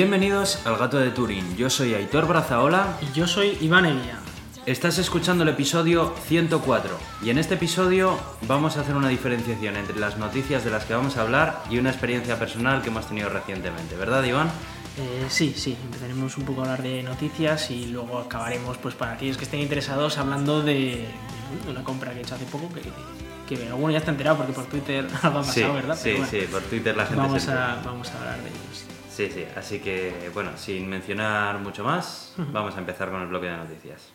Bienvenidos al Gato de Turín. Yo soy Aitor Brazaola. Y yo soy Iván Evia. Estás escuchando el episodio 104 y en este episodio vamos a hacer una diferenciación entre las noticias de las que vamos a hablar y una experiencia personal que hemos tenido recientemente, ¿verdad Iván? Eh, sí, sí, empezaremos un poco a hablar de noticias y luego acabaremos, pues para aquellos que estén interesados, hablando de, una compra que he hecho hace poco que, que bueno, ya está enterado porque por Twitter algo ha pasado, ¿verdad? Sí, sí, por Twitter la gente vamos se a, vamos a hablar de ellos. Sí, sí, así que bueno, sin mencionar mucho más, vamos a empezar con el bloque de noticias.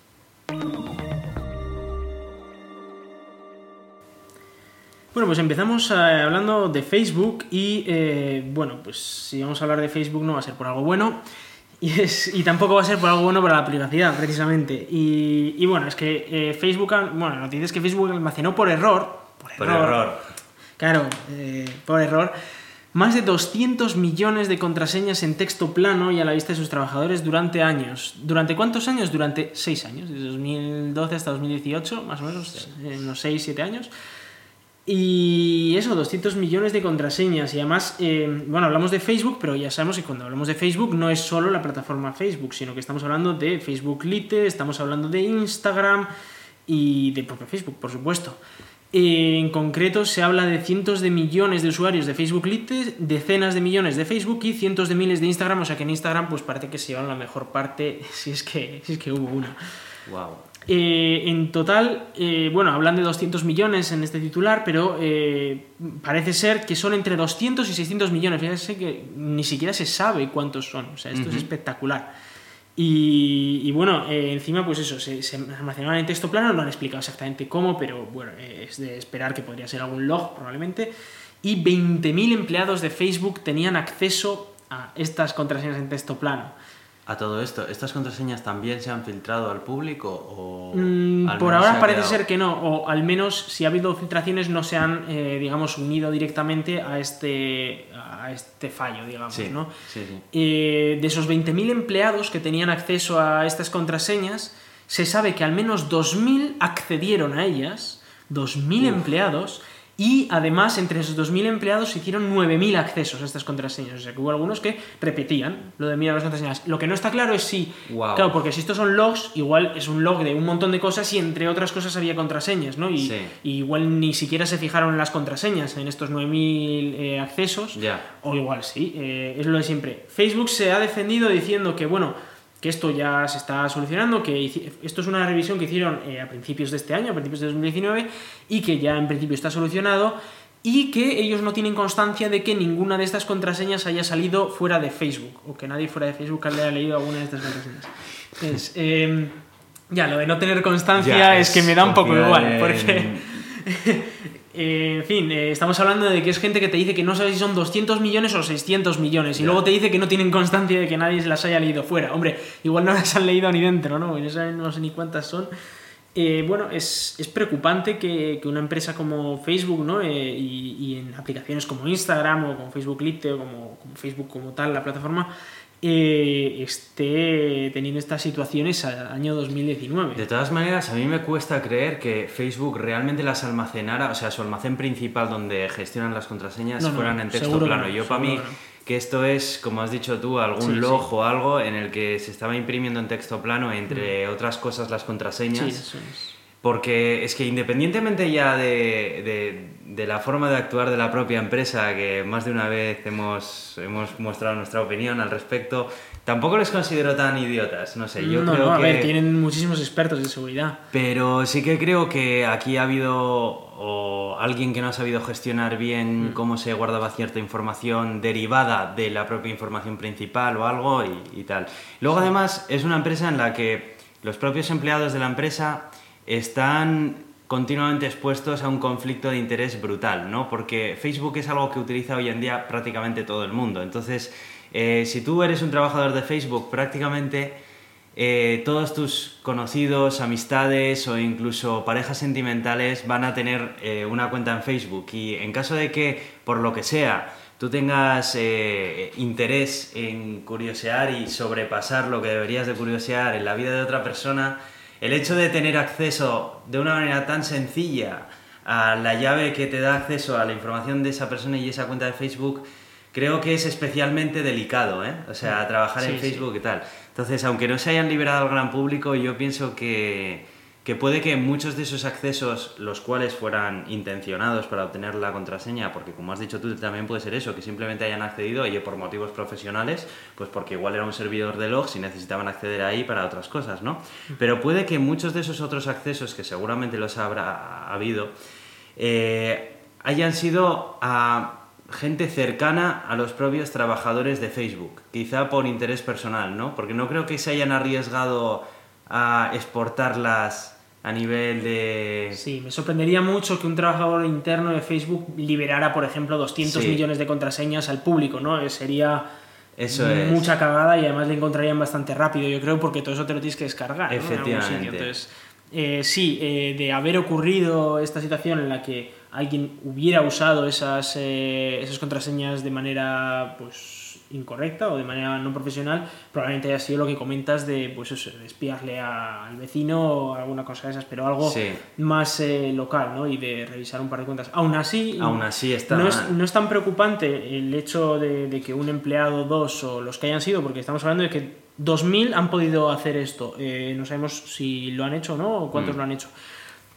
Bueno, pues empezamos eh, hablando de Facebook y eh, bueno, pues si vamos a hablar de Facebook no va a ser por algo bueno y, es, y tampoco va a ser por algo bueno para la privacidad, precisamente. Y, y bueno, es que eh, Facebook, bueno, noticias que Facebook almacenó por error, por error, Por error. claro, eh, por error, más de 200 millones de contraseñas en texto plano y a la vista de sus trabajadores durante años. ¿Durante cuántos años? Durante 6 años, desde 2012 hasta 2018, más o menos, unos 6-7 años. Y eso, 200 millones de contraseñas. Y además, eh, bueno, hablamos de Facebook, pero ya sabemos que cuando hablamos de Facebook no es solo la plataforma Facebook, sino que estamos hablando de Facebook Lite, estamos hablando de Instagram y de propio Facebook, por supuesto. Eh, en concreto, se habla de cientos de millones de usuarios de Facebook Lite, decenas de millones de Facebook y cientos de miles de Instagram. O sea que en Instagram, pues parece que se llevan la mejor parte, si es que, si es que hubo una. Wow. Eh, en total, eh, bueno, hablan de 200 millones en este titular, pero eh, parece ser que son entre 200 y 600 millones. Fíjense que ni siquiera se sabe cuántos son. O sea, esto es espectacular. Y, bueno, eh, encima, pues eso, se, se almacenaban en texto plano, no han explicado exactamente cómo, pero bueno, eh, es de esperar que podría ser algún log probablemente. Y 20.000 empleados de Facebook tenían acceso a estas contraseñas en texto plano. A todo esto, ¿estas contraseñas también se han filtrado al público o Mm, al por se ahora parece quedado- ser que no, o al menos si ha habido filtraciones no se han, eh, digamos, unido directamente a este, a este fallo, digamos, Sí, ¿no? sí, sí. Eh, de esos 20.000 empleados que tenían acceso a estas contraseñas, se sabe que al menos 2.000 accedieron a ellas, 2.000 empleados, y además entre esos 2.000 empleados se hicieron 9.000 accesos a estas contraseñas. O sea que hubo algunos que repetían lo de mirar las contraseñas. Lo que no está claro es si, Guau. claro, porque si estos son logs, igual es un log de un montón de cosas y entre otras cosas había contraseñas, ¿no? Y, Sí. y igual ni siquiera se fijaron en las contraseñas en estos 9.000 eh, accesos. Ya. O igual sí, eh, es lo de siempre. Facebook se ha defendido diciendo que, bueno, que esto ya se está solucionando, que esto es una revisión que hicieron eh, a principios de este año, a principios de 2019, y que ya en principio está solucionado, y que ellos no tienen constancia de que ninguna de estas contraseñas haya salido fuera de Facebook, o que nadie fuera de Facebook haya leído alguna de estas contraseñas. Entonces, eh, ya, lo de no tener constancia Ya, es que me da un poco igual, porque... Eh, en fin, eh, estamos hablando de que es gente que te dice que no sabe si son 200 millones o 600 millones y luego te dice que no tienen constancia de que nadie se las haya leído fuera. Hombre, igual no las han leído ni dentro, ¿no? No, saben, no sé ni cuántas son. Eh, bueno, es, es preocupante que, que una empresa como Facebook, ¿no? Y, y en aplicaciones como Instagram o como Facebook Lite o como, como Facebook como tal, la plataforma, eh, esté teniendo estas situaciones al año 2019. De todas maneras, a mí me cuesta creer que Facebook realmente las almacenara, o sea, su almacén principal donde gestionan las contraseñas No, no, fueran en texto plano. no, Yo para mí que esto es, como has dicho tú, algún Sí, log sí. o algo en el que se estaba imprimiendo en texto plano, entre otras cosas, las contraseñas. Mm. Sí, eso es. Porque es que independientemente ya de, de- de la forma de actuar de la propia empresa, que más de una vez hemos, hemos mostrado nuestra opinión al respecto, tampoco les considero tan idiotas. No sé, yo no, creo no, a que... ver, tienen muchísimos expertos de seguridad. Pero sí que creo que aquí ha habido o alguien que no ha sabido gestionar Mm. bien cómo se guardaba cierta información derivada de la propia información principal o algo y, y tal. Luego además es una empresa en la que los propios empleados de la empresa están continuamente expuestos a un conflicto de interés brutal, ¿no? Porque Facebook es algo que utiliza hoy en día prácticamente todo el mundo. Entonces, eh, si tú eres un trabajador de Facebook, prácticamente eh, todos tus conocidos, amistades o incluso parejas sentimentales van a tener eh, una cuenta en Facebook y en caso de que, por lo que sea, tú tengas interés en curiosear y sobrepasar lo que deberías de curiosear en la vida de otra persona, el hecho de tener acceso de una manera tan sencilla a la llave que te da acceso a la información de esa persona y esa cuenta de Facebook, creo que es especialmente delicado, ¿eh? O sea, trabajar en sí. Facebook y tal. Entonces, aunque no se hayan liberado al gran público, yo pienso que, que puede que muchos de esos accesos, los cuales fueran intencionados para obtener la contraseña, porque como has dicho tú, también puede ser eso, que simplemente hayan accedido, oye, por motivos profesionales, pues porque igual era un servidor de logs y necesitaban acceder ahí para otras cosas, ¿no? Pero puede que muchos de esos otros accesos, que seguramente los habrá habido, eh, hayan sido a gente cercana a los propios trabajadores de Facebook, quizá por interés personal, ¿no? Porque no creo que se hayan arriesgado a exportarlas a nivel de... Sí, me sorprendería mucho que un trabajador interno de Facebook liberara, por ejemplo, 200 Sí. millones de contraseñas al público, ¿no? Eh, Sería Eso es. mucha cagada y además le encontrarían bastante rápido, yo creo, porque todo eso te lo tienes que descargar. ¿no? En algún sitio. Efectivamente. Entonces, eh, sí, eh, de haber ocurrido esta situación en la que alguien hubiera usado esas, eh, esas contraseñas de manera pues incorrecta o de manera no profesional, probablemente haya sido lo que comentas de pues eso, de espiarle a- al vecino o alguna cosa de esas, pero algo Sí. más eh, local, ¿no? Y de revisar un par de cuentas. Aún así, Aún así está no es, no es tan preocupante el hecho de, de que un empleado, dos o los que hayan sido, porque estamos hablando de que 2.000 han podido hacer esto. Eh, no sabemos si lo han hecho o no, o cuántos Mm. lo han hecho.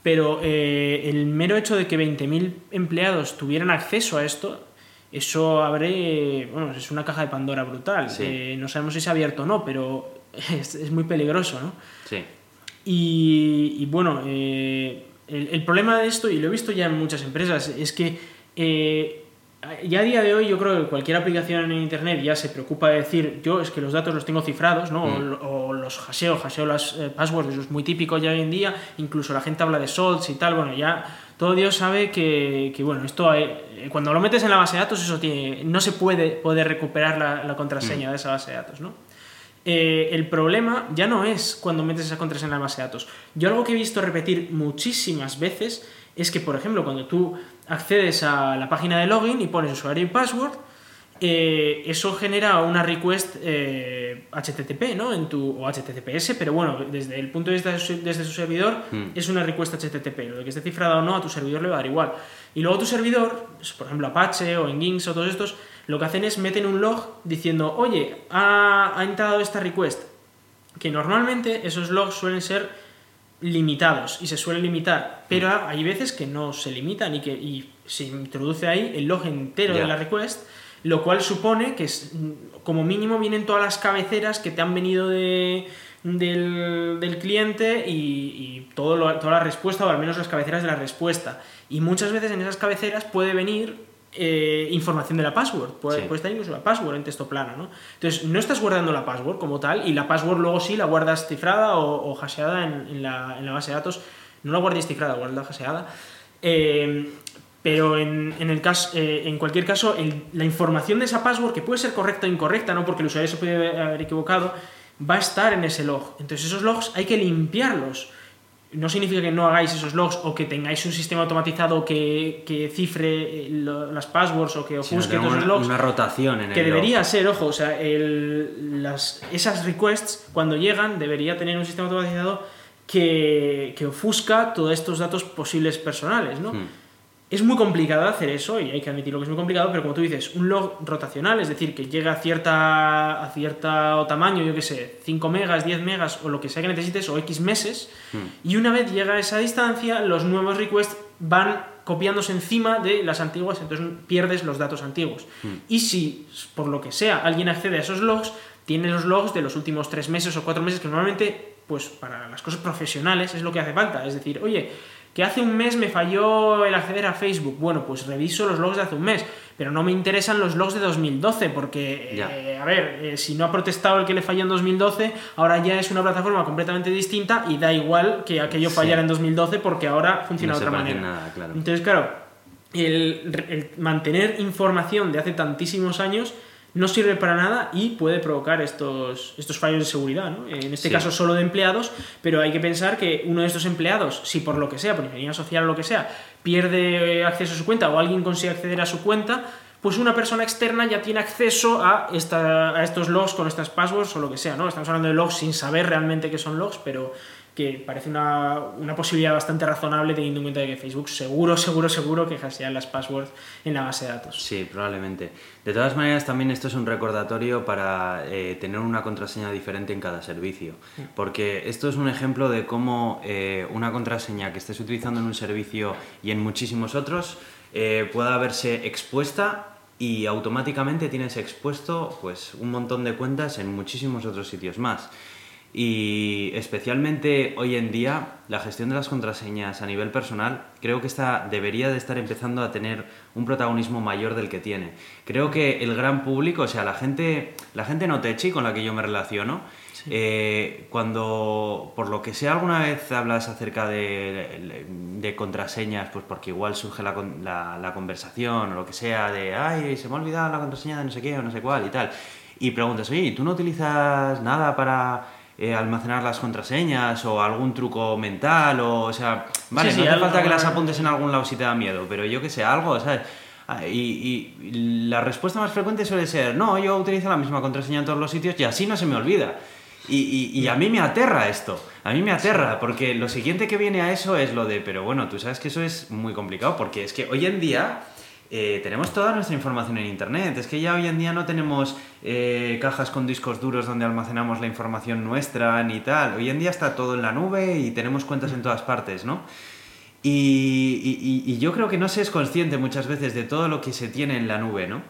Pero eh, el mero hecho de que 20.000 empleados tuvieran acceso a esto, eso abre, bueno, es una caja de Pandora brutal. Sí. Eh, no sabemos si se ha abierto o no, pero es, es muy peligroso, ¿no? Sí. Y, y bueno, eh, el, el problema de esto, y lo he visto ya en muchas empresas, es que eh, ya a día de hoy yo creo que cualquier aplicación en Internet ya se preocupa de decir, yo es que los datos los tengo cifrados, ¿no? O, Mm. o los hasheo, hasheo las eh, passwords, eso es muy típico ya hoy en día, incluso la gente habla de salts y tal, bueno, ya todo Dios sabe que, que, bueno, esto eh, cuando lo metes en la base de datos, eso tiene, no se puede poder recuperar la, la contraseña de esa base de datos, ¿no? Eh, el problema ya no es cuando metes esa contraseña en la base de datos. Yo algo que he visto repetir muchísimas veces es que, por ejemplo, cuando tú accedes a la página de login y pones usuario y password, eh, eso genera una request eh, HTTP, ¿no? En tu, o HTTPS, pero bueno, desde el punto de vista de su, desde su servidor Mm. es una request HTTP. Lo de que esté cifrada o no a tu servidor le va a dar igual. Y luego tu servidor, por ejemplo Apache o Nginx o todos estos, lo que hacen es meten un log diciendo, oye, ha, ha entrado esta request. Que normalmente esos logs suelen ser limitados y se suelen limitar, pero hay veces que no se limitan y que y se introduce ahí el log entero de la request, lo cual supone que es, mm, como mínimo vienen todas las cabeceras que te han venido de, del, del cliente y, y todo lo- toda la respuesta, o al menos las cabeceras de la respuesta. Y muchas veces en esas cabeceras puede venir eh, información de la password, puede, Sí. puede estar incluso la password en texto plano, ¿no? Entonces, no estás guardando la password como tal y la password luego sí la guardas cifrada o, o hasheada en, en la, en la base de datos. No la guardes cifrada, guarda hasheada. Eh, pero en, en el caso, eh, en cualquier caso, el- la información de esa password, que puede ser correcta o incorrecta, ¿no? porque el usuario se puede haber equivocado, va a estar en ese log. Entonces esos logs hay que limpiarlos. No significa que no hagáis esos logs o que tengáis un sistema automatizado que, que cifre eh, lo- las passwords o que ofusque que todos esos logs. una rotación en Que el log. debería ser, ojo, o sea, el- las, esas requests cuando llegan debería tener un sistema automatizado que, que ofusca todos estos datos posibles personales, ¿no? Hmm. Es muy complicado hacer eso y hay que admitirlo que es muy complicado, pero como tú dices, un log rotacional, es decir, que llega a cierta a cierto tamaño, yo qué sé, 5 megas, 10 megas o lo que sea que necesites o X meses, Hmm. y una vez llega a esa distancia, los nuevos requests van copiándose encima de las antiguas, entonces pierdes los datos antiguos. Y si, por lo que sea, alguien accede a esos logs, tiene los logs de los últimos tres meses o cuatro meses, que normalmente, pues para las cosas profesionales es lo que hace falta. Es decir, oye, que hace un mes me falló el acceder a Facebook. Bueno, pues reviso los logs de hace un mes, pero no me interesan los logs de 2012, porque, eh, a ver, eh, si no ha protestado el que le falló en 2012, ahora ya es una plataforma completamente distinta y da igual que aquello Sí. fallara en 2012 porque ahora funciona No de otra manera. nada, claro. Entonces, claro, el, el mantener información de hace tantísimos años no sirve para nada y puede provocar estos, estos fallos de seguridad, ¿no? En este Sí. caso solo de empleados, pero hay que pensar que uno de estos empleados, si por lo que sea, por ingeniería social o lo que sea, pierde acceso a su cuenta o alguien consigue acceder a su cuenta, pues una persona externa ya tiene acceso a, esta, a estos logs con estas passwords o lo que sea, ¿no? Estamos hablando de logs sin saber realmente qué son logs, pero que parece una, una, posibilidad bastante razonable teniendo en cuenta que Facebook seguro, seguro, seguro que hashea las passwords en la base de datos. Sí, probablemente. De todas maneras, también esto es un recordatorio para eh, tener una contraseña diferente en cada servicio, porque esto es un ejemplo de cómo eh, una contraseña que estés utilizando en un servicio y en muchísimos otros eh, pueda verse expuesta y automáticamente tienes expuesto pues un montón de cuentas en muchísimos otros sitios más. Y especialmente hoy en día la gestión de las contraseñas a nivel personal creo que está, debería de estar empezando a tener un protagonismo mayor del que tiene. Creo que el gran público, o sea, la gente, la gente no techi con la que yo me relaciono, eh, cuando por lo que sea alguna vez hablas acerca de, de contraseñas, pues porque igual surge la, la, la, conversación o lo que sea de, ay, se me ha olvidado la contraseña de no sé qué o no sé cuál y tal, y preguntas, oye, ¿tú no utilizas nada para eh, almacenar las contraseñas o algún truco mental o, o sea, vale, no hace falta que las apuntes en algún lado si te da miedo, pero yo que sé, algo, ¿sabes? Ah, y, y, la respuesta más frecuente suele ser, no, yo utilizo la misma contraseña en todos los sitios y así no se me olvida. Y, y, a mí me aterra esto, a mí me aterra, porque lo siguiente que viene a eso es lo de, pero bueno, tú sabes que eso es muy complicado, porque es que hoy en día eh, tenemos toda nuestra información en Internet. Es que ya hoy en día no tenemos eh, cajas con discos duros donde almacenamos la información nuestra ni tal. Hoy en día está todo en la nube y tenemos cuentas en todas partes, ¿no? Y, y, yo creo que no se es consciente muchas veces de todo lo que se tiene en la nube, ¿no?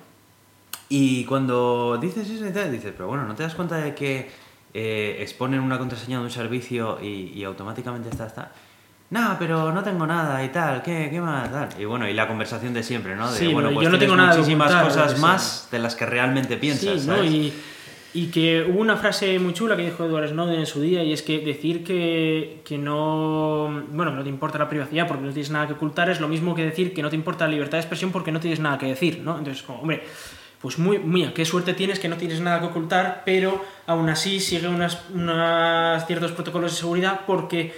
Y cuando dices eso y tal, dices, pero bueno, ¿no te das cuenta de que eh, exponen una contraseña de un servicio y, automáticamente está, está? No, pero no tengo nada y tal, ¿qué, qué más? Tal. Y bueno, y la conversación de siempre, ¿no? De, sí, bueno, pues yo no tengo nada muchísimas cosas más de las que realmente piensas, sí, ¿sabes? ¿no? Y, y, que hubo una frase muy chula que dijo Edward Snowden en su día y es que decir que, que no, bueno, no te importa la privacidad porque no tienes nada que ocultar es lo mismo que decir que no te importa la libertad de expresión porque no tienes nada que decir, ¿no? Entonces, como, hombre, pues muy, mía, qué suerte tienes que no tienes nada que ocultar, pero aún así sigue unas, unas ciertos protocolos de seguridad porque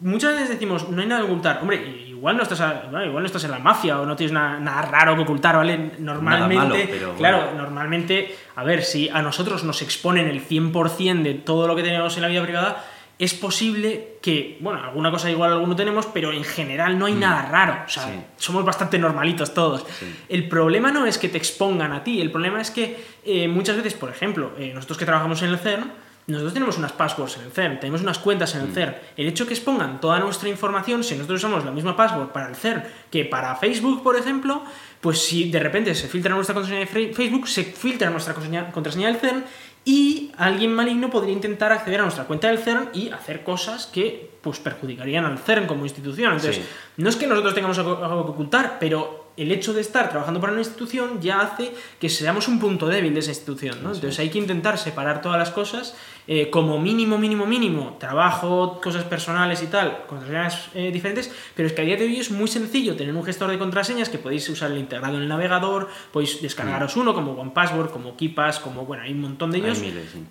muchas veces decimos, no hay nada que ocultar. Hombre, igual no estás, igual no estás en la mafia o no tienes nada, nada raro que ocultar, ¿vale? Normalmente, malo, pero, claro, bueno. normalmente, a ver, si a nosotros nos exponen el 100% de todo lo que tenemos en la vida privada, es posible que, bueno, alguna cosa igual alguno tenemos, pero en general no hay mm. nada raro. O sea, sí. somos bastante normalitos todos. Sí. El problema no es que te expongan a ti, el problema es que eh, muchas veces, por ejemplo, eh, nosotros que trabajamos en el CERN, nosotros tenemos unas passwords en el CERN, tenemos unas cuentas en el Mm. CERN. El hecho que expongan toda nuestra información, si nosotros usamos la misma password para el CERN que para Facebook, por ejemplo, pues si de repente se filtra nuestra contraseña de Facebook, se filtra nuestra contraseña, del CERN y alguien maligno podría intentar acceder a nuestra cuenta del CERN y hacer cosas que pues perjudicarían al CERN como institución. Entonces, Sí. no es que nosotros tengamos algo, que ocultar, pero el hecho de estar trabajando para una institución ya hace que seamos un punto débil de esa institución, Entonces hay que intentar separar todas las cosas eh, como mínimo, mínimo, mínimo, trabajo, cosas personales y tal, contraseñas eh, diferentes, pero es que a día de hoy es muy sencillo tener un gestor de contraseñas que podéis usar el integrado en el navegador, podéis descargaros uno como OnePassword, como KeePass, como, bueno, hay un montón de ellos. Hay miles, sí.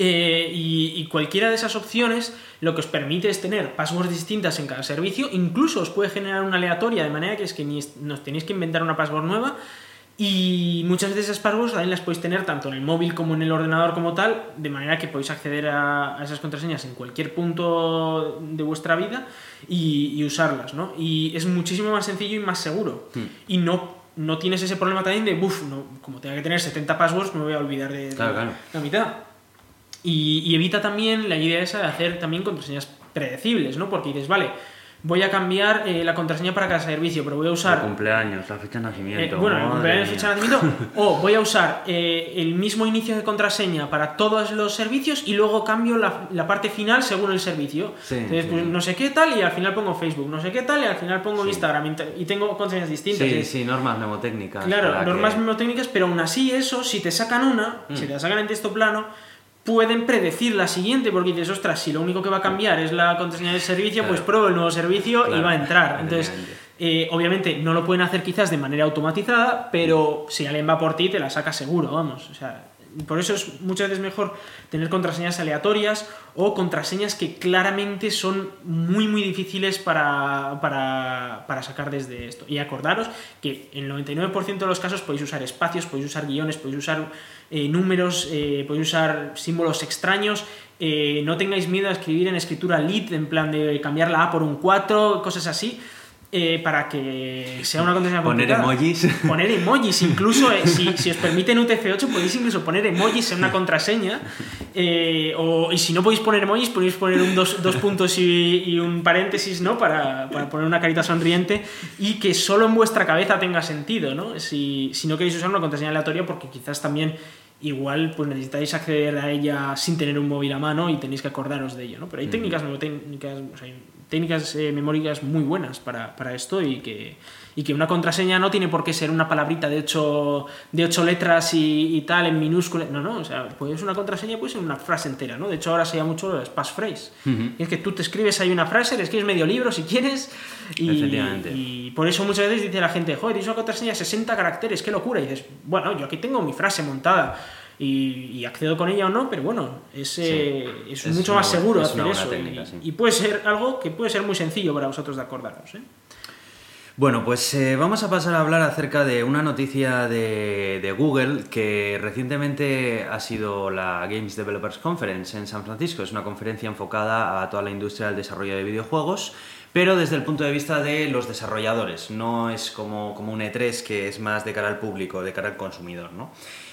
Eh, y, y cualquiera de esas opciones lo que os permite es tener passwords distintas en cada servicio, incluso os puede generar una aleatoria, de manera que es que ni nos tenéis que inventar una password nueva. Y muchas veces esas passwords también las podéis tener tanto en el móvil como en el ordenador como tal, de manera que podéis acceder a, esas contraseñas en cualquier punto de vuestra vida y, y usarlas, ¿no? Y es muchísimo más sencillo y más seguro. Hmm. Y no, no tienes ese problema también de, uff, no, como tenga que tener 70 passwords, me voy a olvidar de, de claro. la mitad. Y, y evita también la idea esa de hacer también contraseñas predecibles, ¿no? Porque dices, vale, voy a cambiar eh, la contraseña para cada servicio, pero voy a El usar... cumpleaños, la fecha de eh, nacimiento. bueno, el madre cumpleaños, fecha de nacimiento, o voy a usar eh, el mismo inicio de contraseña para todos los servicios y luego cambio la, la parte final según el servicio. Sí, Entonces, sí. pues, no sé qué tal y al final pongo Facebook, no sé qué tal y al final pongo Sí. Instagram y tengo contraseñas distintas. Sí, sí, normas mnemotécnicas. Claro, normas que- mnemotécnicas, pero aún así eso, si te sacan una, Mm. si te la sacan en texto plano, pueden predecir la siguiente, porque dices, ostras, si lo único que va a cambiar es la contraseña del servicio, Claro. pues pruebo el nuevo servicio y va a entrar. Entonces, eh, obviamente no lo pueden hacer quizás de manera automatizada, pero si alguien va por ti, te la saca seguro, vamos. O sea, por eso es muchas veces mejor tener contraseñas aleatorias o contraseñas que claramente son muy, muy difíciles para, para, para sacar desde esto. Y acordaros que en el 99% de los casos podéis usar espacios, podéis usar guiones, podéis usar eh, números, eh, podéis usar símbolos extraños eh, no tengáis miedo a escribir en escritura lit, en plan de cambiar la A por un 4, cosas así. Eh, para que sea una contraseña Poner complicada. emojis. Poner emojis, incluso eh, si, si os permiten UTF-8 podéis incluso poner emojis en una contraseña. eh, o, y si no podéis poner emojis, podéis poner un dos, dos puntos y, y un paréntesis, ¿no? Para, para poner una carita sonriente y que solo en vuestra cabeza tenga sentido, ¿no? Si, si no queréis usar una contraseña aleatoria, porque quizás también igual pues necesitáis acceder a ella sin tener un móvil a mano y tenéis que acordaros de ello, ¿no? Pero hay técnicas, técnicas, o sea, hay técnicas eh, memóricas muy buenas para, para esto y que, y que una contraseña no tiene por qué ser una palabrita de ocho, de ocho letras y, y tal en minúsculas. No, no, o sea, pues una contraseña puede ser una frase entera, ¿no? De hecho, ahora se llama mucho las passphrase. Y es que tú te escribes ahí una frase, le escribes medio libro si quieres. Y, Efectivamente. y por eso muchas veces dice la gente, joder, es una contraseña de 60 caracteres, qué locura. Y dices, bueno, yo aquí tengo mi frase montada. Y, y accedo con ella o no, pero bueno, es, eh, es, es mucho una más seguro es hacer eso. técnica, y, sí. y puede ser algo que puede ser muy sencillo para vosotros de acordaros. ¿eh? Bueno, pues eh, vamos a pasar a hablar acerca de una noticia de, de Google que recientemente ha sido la Games Developers Conference en San Francisco. Es una conferencia enfocada a toda la industria del desarrollo de videojuegos, pero desde el punto de vista de los desarrolladores. No es como, como un E3 que es más de cara al público, de cara al consumidor, ¿no?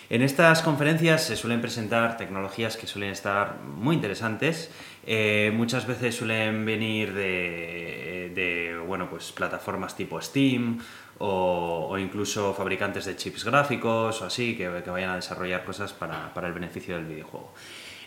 En estas conferencias se suelen presentar tecnologías que suelen estar muy interesantes. Eh, muchas veces suelen venir de, de, bueno, pues plataformas tipo Steam o, incluso fabricantes de chips gráficos o así que, vayan a desarrollar cosas para el beneficio del videojuego.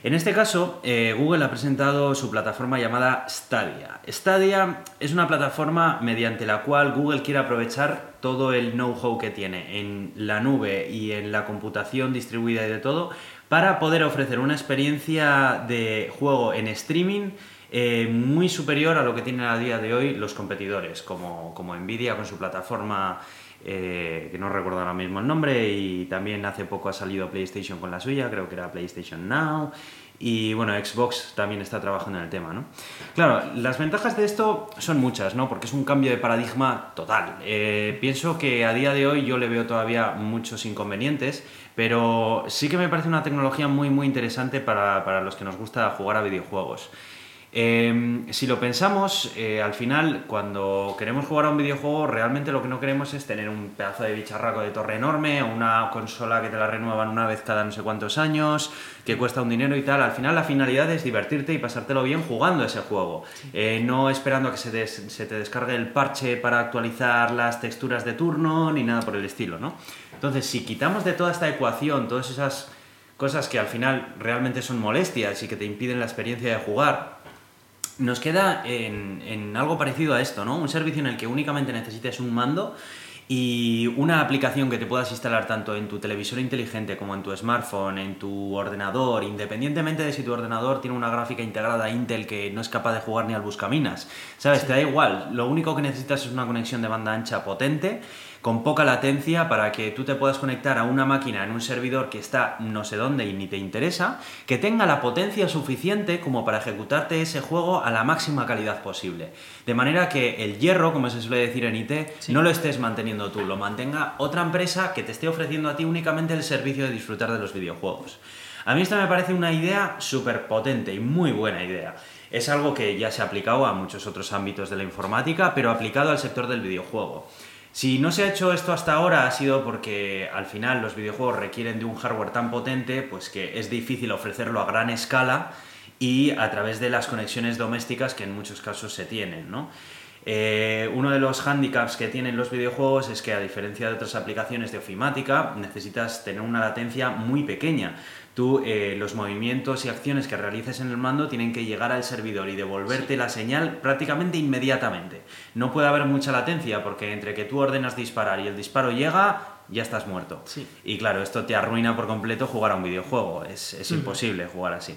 En este caso, eh, Google ha presentado su plataforma llamada Stadia. Stadia es una plataforma mediante la cual Google quiere aprovechar todo el know-how que tiene en la nube y en la computación distribuida y de todo para poder ofrecer una experiencia de juego en streaming eh, muy superior a lo que tienen a día de hoy los competidores, como, como Nvidia con su plataforma eh, que no recuerdo ahora mismo el nombre, y también hace poco ha salido PlayStation con la suya, creo que era PlayStation Now, y bueno, Xbox también está trabajando en el tema, ¿no? Claro, las ventajas de esto son muchas, ¿no? Porque es un cambio de paradigma total. Eh, pienso que a día de hoy yo le veo todavía muchos inconvenientes, pero sí que me parece una tecnología muy, muy interesante para, para los que nos gusta jugar a videojuegos. Eh, si lo pensamos, eh, al final, cuando queremos jugar a un videojuego, realmente lo que no queremos es tener un pedazo de bicharraco de torre enorme o una consola que te la renuevan una vez cada no sé cuántos años, que cuesta un dinero y tal. Al final, la finalidad es divertirte y pasártelo bien jugando ese juego, Eh, no esperando a que se, des- se te descargue el parche para actualizar las texturas de turno ni nada por el estilo, ¿no? Entonces, si quitamos de toda esta ecuación todas esas cosas que al final realmente son molestias y que te impiden la experiencia de jugar, nos queda en, en algo parecido a esto, ¿no? Un servicio en el que únicamente necesites un mando y una aplicación que te puedas instalar tanto en tu televisor inteligente como en tu smartphone, en tu ordenador, independientemente de si tu ordenador tiene una gráfica integrada Intel que no es capaz de jugar ni al buscaminas. ¿Sabes? Te da igual. Lo único que necesitas es una conexión de banda ancha potente con poca latencia para que tú te puedas conectar a una máquina en un servidor que está no sé dónde y ni te interesa, que tenga la potencia suficiente como para ejecutarte ese juego a la máxima calidad posible. De manera que el hierro, como se suele decir en IT, no lo estés manteniendo tú, lo mantenga otra empresa que te esté ofreciendo a ti únicamente el servicio de disfrutar de los videojuegos. A mí esto me parece una idea súper potente y muy buena idea. Es algo que ya se ha aplicado a muchos otros ámbitos de la informática, pero aplicado al sector del videojuego. Si no se ha hecho esto hasta ahora ha sido porque al final los videojuegos requieren de un hardware tan potente pues que es difícil ofrecerlo a gran escala y a través de las conexiones domésticas que en muchos casos se tienen, ¿no? Eh, uno de los handicaps que tienen los videojuegos es que a diferencia de otras aplicaciones de ofimática necesitas tener una latencia muy pequeña. Tú eh, los movimientos y acciones que realices en el mando tienen que llegar al servidor y devolverte la señal prácticamente inmediatamente. No puede haber mucha latencia porque entre que tú ordenas disparar y el disparo llega, ya estás muerto. Sí. Y claro, esto te arruina por completo jugar a un videojuego. Es, es imposible jugar así.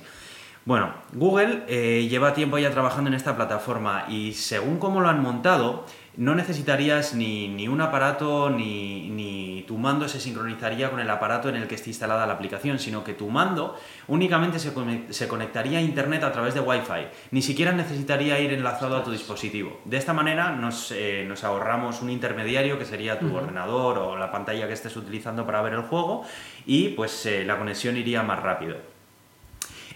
Bueno, Google eh, lleva tiempo ya trabajando en esta plataforma y según cómo lo han montado, no necesitarías ni, ni un aparato ni, ni tu mando se sincronizaría con el aparato en el que esté instalada la aplicación, sino que tu mando únicamente se, se conectaría a Internet a través de Wi-Fi. Ni siquiera necesitaría ir enlazado a tu dispositivo. De esta manera nos, eh, nos ahorramos un intermediario que sería tu ordenador o la pantalla que estés utilizando para ver el juego y pues eh, la conexión iría más rápido.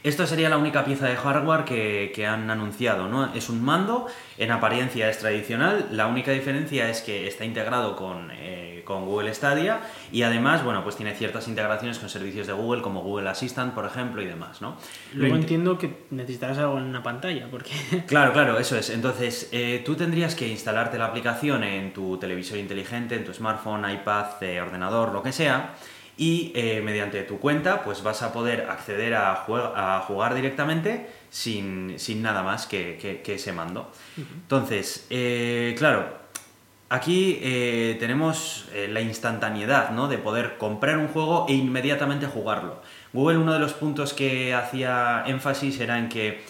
Esto sería la única pieza de hardware que, que, han anunciado, ¿no? Es un mando, en apariencia es tradicional, la única diferencia es que está integrado con, eh, con, Google Stadia y además, bueno, pues tiene ciertas integraciones con servicios de Google como Google Assistant, por ejemplo, y demás, ¿no? Luego entiendo que necesitarás algo en una pantalla, porque... Claro, claro, eso es. Entonces, eh, tú tendrías que instalarte la aplicación en tu televisor inteligente, en tu smartphone, iPad, eh, ordenador, lo que sea, y eh, mediante tu cuenta pues vas a poder acceder a, a jugar directamente sin, sin nada más que, que, ese mando. Entonces, eh, claro, aquí eh, tenemos la instantaneidad ¿no? de poder comprar un juego e inmediatamente jugarlo. Google uno de los puntos que hacía énfasis era en que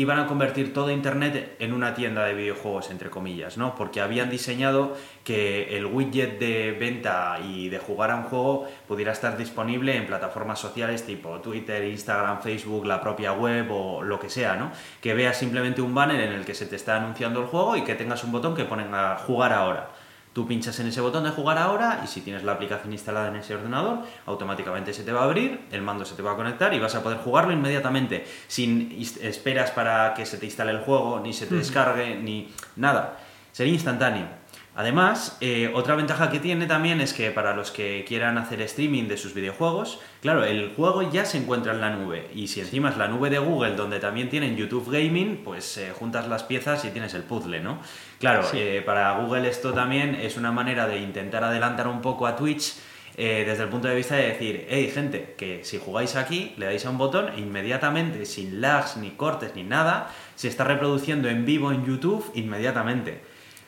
iban a convertir todo Internet en una tienda de videojuegos, entre comillas, ¿no? Porque habían diseñado que el widget de venta y de jugar a un juego pudiera estar disponible en plataformas sociales tipo Twitter, Instagram, Facebook, la propia web o lo que sea, ¿no? Que veas simplemente un banner en el que se te está anunciando el juego y que tengas un botón que ponen a jugar ahora. Tú pinchas en ese botón de jugar ahora y si tienes la aplicación instalada en ese ordenador, automáticamente se te va a abrir, el mando se te va a conectar y vas a poder jugarlo inmediatamente, sin esperas para que se te instale el juego, ni se te descargue, ni nada. Sería instantáneo. Además, eh, otra ventaja que tiene también es que para los que quieran hacer streaming de sus videojuegos, claro, el juego ya se encuentra en la nube y si encima es la nube de Google donde también tienen YouTube Gaming, pues eh, juntas las piezas y tienes el puzzle, ¿no? Claro, eh, para Google esto también es una manera de intentar adelantar un poco a Twitch desde el punto de vista de decir, hey gente, que si jugáis aquí, le dais a un botón e inmediatamente, sin lags, ni cortes, ni nada, se está reproduciendo en vivo en YouTube inmediatamente.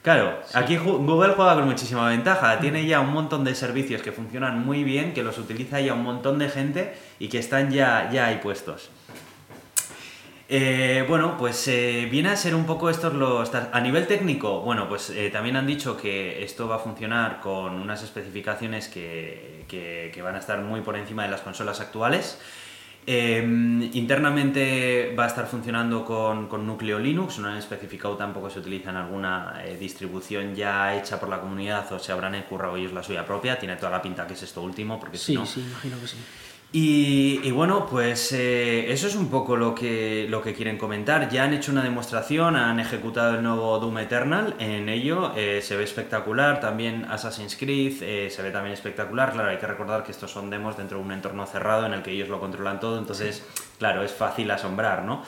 Claro, aquí Google juega con muchísima ventaja. Tiene ya un montón de servicios que funcionan muy bien, que los utiliza ya un montón de gente y que están ya, ya ahí puestos. Eh, bueno, pues eh, viene a ser un poco estos los... A nivel técnico, bueno, pues eh, también han dicho que esto va a funcionar con unas especificaciones que, que van a estar muy por encima de las consolas actuales. Em, internamente va a estar funcionando con, núcleo Linux, no han especificado tampoco si utilizan alguna eh, distribución ya hecha por la comunidad o se habrán currado ellos la suya propia. Tiene toda la pinta que es esto último, porque sí, si no... Sí, imagino que sí. Y, bueno, pues eh, eso es un poco lo que, lo que quieren comentar. Ya han hecho una demostración, han ejecutado el nuevo Doom Eternal en ello, eh, se ve espectacular. También Assassin's Creed eh, se ve también espectacular. Claro, hay que recordar que estos son demos dentro de un entorno cerrado en el que ellos lo controlan todo, entonces, claro, es fácil asombrar, ¿no?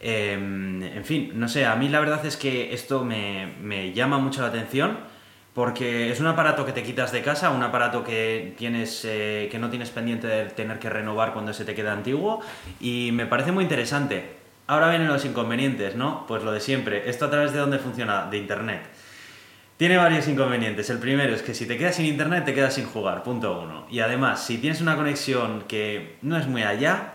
Em, en fin, no sé, a mí la verdad es que esto me, me llama mucho la atención porque es un aparato que te quitas de casa, un aparato que, tienes, eh, que no tienes pendiente de tener que renovar cuando se te queda antiguo y me parece muy interesante. Ahora vienen los inconvenientes, ¿no? Pues lo de siempre. ¿Esto a través de dónde funciona? De Internet. Tiene varios inconvenientes. El primero es que si te quedas sin Internet te quedas sin jugar, punto uno. Y además, si tienes una conexión que no es muy allá,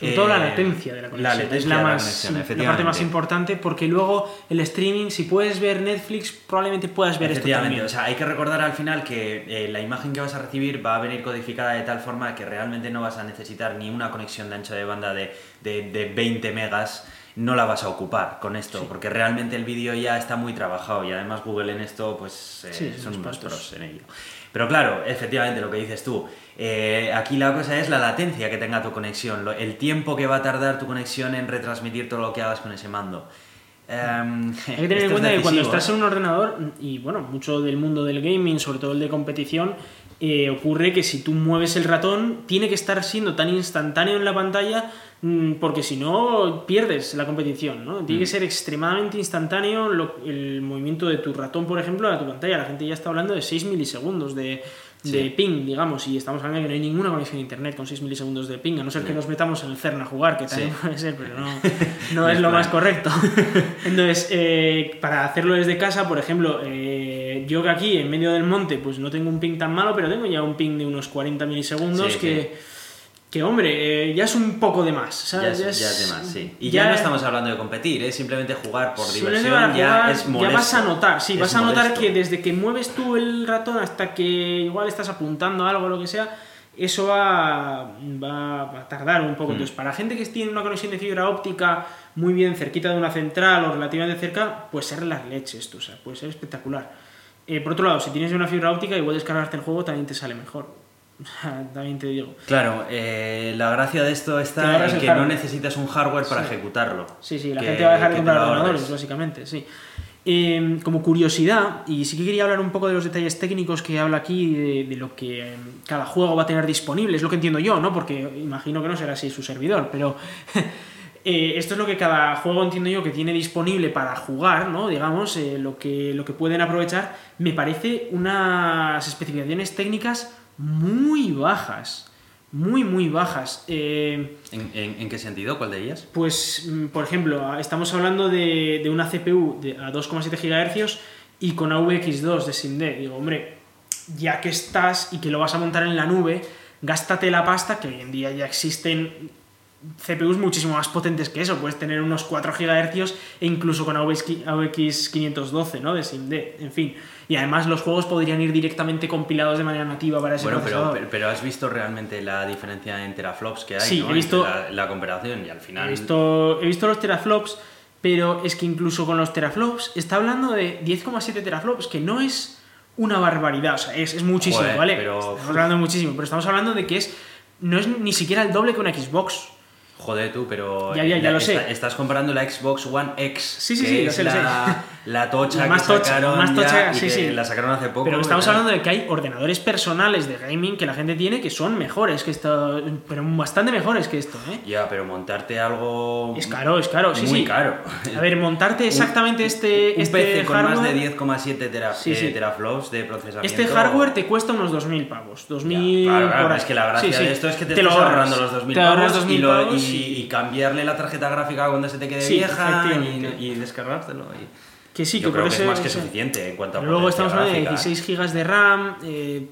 sobre todo la eh, latencia de la conexión. es la, más, la, parte más importante porque luego el streaming, si puedes ver Netflix, probablemente puedas ver esto también. O sea, hay que recordar al final que eh, la imagen que vas a recibir va a venir codificada de tal forma que realmente no vas a necesitar ni una conexión de ancho de banda de, de, 20 megas no la vas a ocupar con esto, porque realmente el vídeo ya está muy trabajado y además Google en esto pues eh, son unos pros en ello. Pero claro, efectivamente lo que dices tú, eh, aquí la cosa es la latencia que tenga tu conexión, el tiempo que va a tardar tu conexión en retransmitir todo lo que hagas con ese mando. Em, Hay que tener en cuenta que cuando estás en un ordenador, y bueno, mucho del mundo del gaming, sobre todo el de competición, eh, ocurre que si tú mueves el ratón, tiene que estar siendo tan instantáneo en la pantalla mm, porque si no pierdes la competición, ¿no? Tiene que mm. ser extremadamente instantáneo el movimiento de tu ratón, por ejemplo, a tu pantalla. La gente ya está hablando de 6 milisegundos de, de ping, digamos, y estamos hablando de que no hay ninguna conexión a internet con 6 milisegundos de ping, a no ser que nos metamos en el CERN a jugar, que también puede ser, pero no, no es lo más correcto. Entonces, eh, para hacerlo desde casa, por ejemplo, eh, yo que aquí en medio del monte, pues no tengo un ping tan malo, pero tengo ya un ping de unos 40 milisegundos que que hombre, eh, ya es un poco de más. Ya, es, de más, sí. Y ya, no estamos hablando de competir, es simplemente jugar por diversión, ya es molesto. Ya vas a notar, sí, vas a notar que desde que mueves tú el ratón hasta que igual estás apuntando algo o lo que sea, eso va, va, a tardar un poco. Mm. Entonces, para gente que tiene una conexión de fibra óptica muy bien cerquita de una central o relativamente cerca, puede ser las leches esto, o sea, puede ser espectacular. Eh, por otro lado, si tienes una fibra óptica, igual descargarte el juego también te sale mejor También te digo. Claro, eh, la gracia de esto está en que no necesitas un hardware para Sí. ejecutarlo. Sí, sí, la Que- gente va a dejar de comprar ordenadores, básicamente, sí. Eh, como curiosidad, y sí que quería hablar un poco de los detalles técnicos que habla aquí, de, de lo que eh, cada juego va a tener disponible, es lo que entiendo yo, ¿no? Porque imagino que no será así su servidor, pero eh, esto es lo que cada juego entiendo yo que tiene disponible para jugar, ¿no? Digamos, eh, lo, que, lo que pueden aprovechar, me parece unas especificaciones técnicas muy bajas, muy, muy bajas. Eh, ¿En, en- en qué sentido? ¿Cuál de ellas? pues, mm, por ejemplo, estamos hablando de, de una CPU de, a 2,7 GHz y con AVX2 de SIMD. Digo, hombre, ya que estás y que lo vas a montar en la nube, gástate la pasta, que hoy en día ya existen CPUs muchísimo más potentes que eso. Puedes tener unos 4 GHz e incluso con AVX512, ¿no? De SIMD. En fin. Y además los juegos podrían ir directamente compilados de manera nativa para ese Bueno, procesador. pero, pero has visto realmente la diferencia en teraflops que hay, Sí, ¿no? he visto- la, la comparación y al final... He visto, he visto los teraflops, pero es que incluso con los teraflops está hablando de 10,7 teraflops, que no es una barbaridad, o sea, es, es muchísimo, Joder, ¿vale? pero- Estamos hablando de muchísimo, pero estamos hablando de que es no es ni siquiera el doble que una Xbox. Joder tú, pero... Ya, ya, ya la- lo sé. está- estás comparando la Xbox One X, Sí, sí, que sí, lo es sé, lo la, la tocha La que más tocha, sacaron más tocha, ya y sí, que sí. la sacaron hace poco. Pero estamos hablando de que hay ordenadores personales de gaming que la gente tiene que son mejores que esto, pero bastante mejores que esto, ¿eh? Ya, pero montarte algo... Es caro, es caro, sí, muy sí. caro. A ver, montarte exactamente este, un este PC con hardware... más de 10,7 tera- Sí, eh, sí. teraflops de procesamiento. Este hardware te cuesta unos 2.000 pavos. 2.000 Ya, claro, claro, es que la gracia de esto es que te, estás ahorrando los 2.000 Te ahorras pavos, 2.000 y, y- cambiarle la tarjeta gráfica cuando se te quede Sí, vieja y, y descargártelo. y- Que sí, Yo que creo que es más que suficiente en cuanto a luego estamos hablando de gráfica, ¿eh? 16 GB de RAM. eh,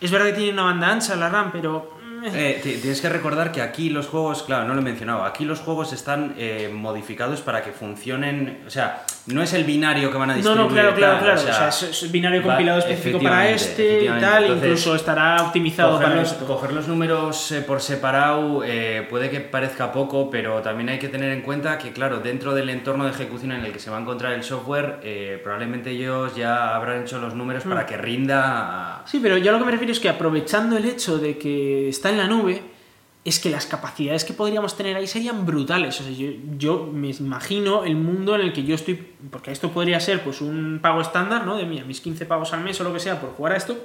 es verdad que tiene una banda ancha la RAM, pero. Eh, ti- tienes que recordar que aquí los juegos, claro, no lo he mencionado, aquí los juegos están eh, modificados para que funcionen, o sea, no es el binario que van a No, distribuir. no, claro, claro, tal, claro. o sea, O sea, es, es binario va- compilado específico para este y tal. Entonces, incluso estará optimizado Coger para los, esto. coger los números eh, por separado eh, puede que parezca poco, pero también hay que tener en cuenta que, claro, dentro del entorno de ejecución en el que se va a encontrar el software, eh, probablemente ellos ya habrán hecho los números Mm. para que rinda. a- Sí, pero yo lo que me refiero es que aprovechando el hecho de que está en la nube, es que las capacidades que podríamos tener ahí serían brutales. O sea, yo, me imagino el mundo en el que yo estoy. Porque esto podría ser pues un pago estándar, ¿no? De mira, mis 15 pagos al mes o lo que sea por jugar a esto.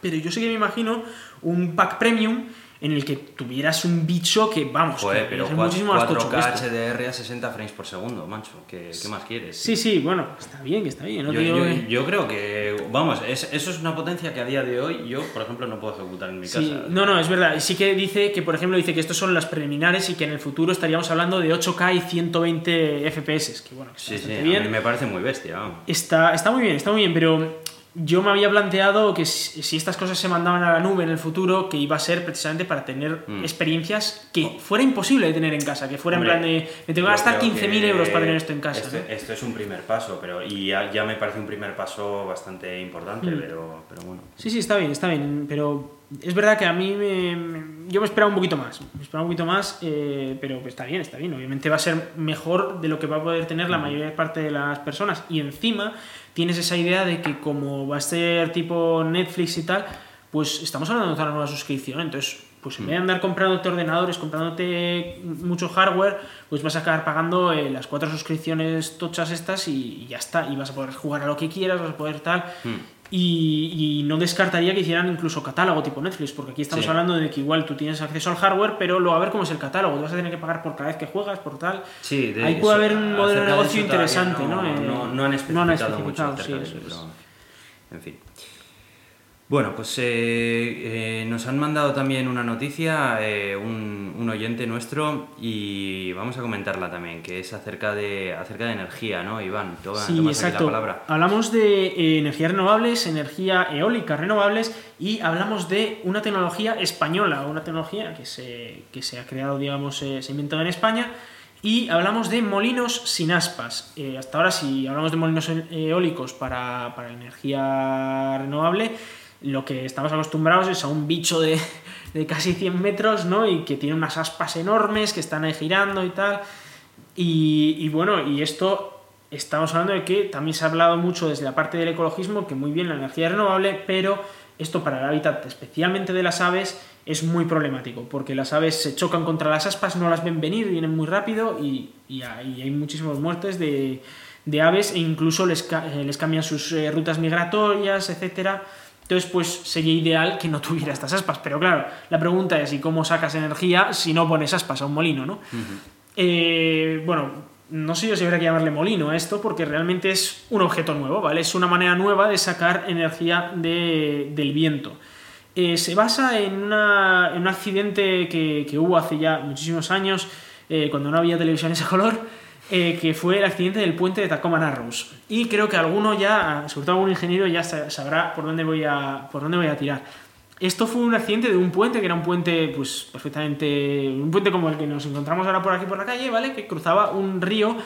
Pero yo sí que me imagino un pack premium en el que tuvieras un bicho que, vamos, Joder, que pero es 4, muchísimo más tocho que 4K esto. HDR a 60 frames por segundo, mancho. ¿Qué, qué más quieres? Sí, sí, bueno, está bien, que está bien. no Yo, te digo yo- que- yo creo que, vamos, es- eso es una potencia que a día de hoy yo, por ejemplo, no puedo ejecutar en mi Sí, casa. no, no, es verdad. Sí que dice que, por ejemplo, dice que estos son las preliminares y que en el futuro estaríamos hablando de 8K y 120 FPS, que bueno, que está Sí, sí, a bien. mí me parece muy bestia. vamos. Está, está muy bien, está muy bien, pero yo me había planteado que si, estas cosas se mandaban a la nube en el futuro, que iba a ser precisamente para tener Mm. experiencias que fuera imposible de tener en casa, que fuera Hombre, en plan de, me tengo que gastar creo 15.000 que euros para tener esto en casa. Esto, ¿no? esto es un primer paso, pero y ya, ya me parece un primer paso bastante importante, Mm. pero, pero bueno. Sí, sí, está bien, está bien, pero es verdad que a mí me, me- yo me esperaba un poquito más, me esperaba un poquito más, eh, pero pues está bien, está bien, obviamente va a ser mejor de lo que va a poder tener la mayor parte de las personas y encima tienes esa idea de que como va a ser tipo Netflix y tal, pues estamos hablando de una nueva suscripción, entonces pues en vez de andar comprándote ordenadores, comprándote mucho hardware, pues vas a acabar pagando eh, las cuatro suscripciones tochas estas y, ya está, y vas a poder jugar a lo que quieras, vas a poder tal, Hmm. Y, y no descartaría que hicieran incluso catálogo tipo Netflix, porque aquí estamos Sí. hablando de que igual tú tienes acceso al hardware, pero luego a ver cómo es el catálogo, te vas a tener que pagar por cada vez que juegas, por tal. Sí, de Ahí puede haber un modelo de negocio interesante, ¿no? No, no han especificado, no han especificado, mucho sí, acerca de eso eso, es. pero, en fin. Bueno, pues eh, eh, nos han mandado también una noticia, eh, un, un oyente nuestro, y vamos a comentarla también, que es acerca de, acerca de energía, ¿no, Iván? Toma, Sí, exacto. la palabra. Hablamos de eh, energías renovables, energía eólica renovables y hablamos de una tecnología española, una tecnología que se, que se ha creado, digamos, eh, se ha inventado en España. Y hablamos de molinos sin aspas. Hasta ahora, si hablamos de molinos eólicos para, para energía renovable, lo que estamos acostumbrados es a un bicho de, de casi 100 metros, ¿no? Y que tiene unas aspas enormes que están ahí girando y tal. Y, bueno, y esto estamos hablando de que también se ha hablado mucho desde la parte del ecologismo, que muy bien la energía renovable, pero Esto para el hábitat, especialmente de las aves, es muy problemático, porque las aves se chocan contra las aspas, no las ven venir, vienen muy rápido y, hay, hay muchísimas muertes de, aves e incluso les, eh, les cambian sus eh, rutas migratorias, etcétera. Entonces, pues sería ideal que no tuviera estas aspas. Pero claro, la pregunta es: ¿y cómo sacas energía si no pones aspas a un molino, no? Eh, bueno, no sé yo si habría que llamarle molino a esto, porque realmente es un objeto nuevo, ¿vale? Es una manera nueva de sacar energía de- del viento. Eh, se basa en, una- en un accidente que, que hubo hace ya muchísimos años, eh, cuando no había televisiones a color, eh, que fue el accidente del puente de Tacoma Narrows. Y creo que alguno ya, sobre todo algún ingeniero, ya sa- sabrá por dónde voy a, por dónde voy a tirar. Esto fue un accidente de un puente, que era un puente, pues perfectamente. Un puente como el que nos encontramos ahora por aquí por la calle, ¿vale? Que cruzaba un río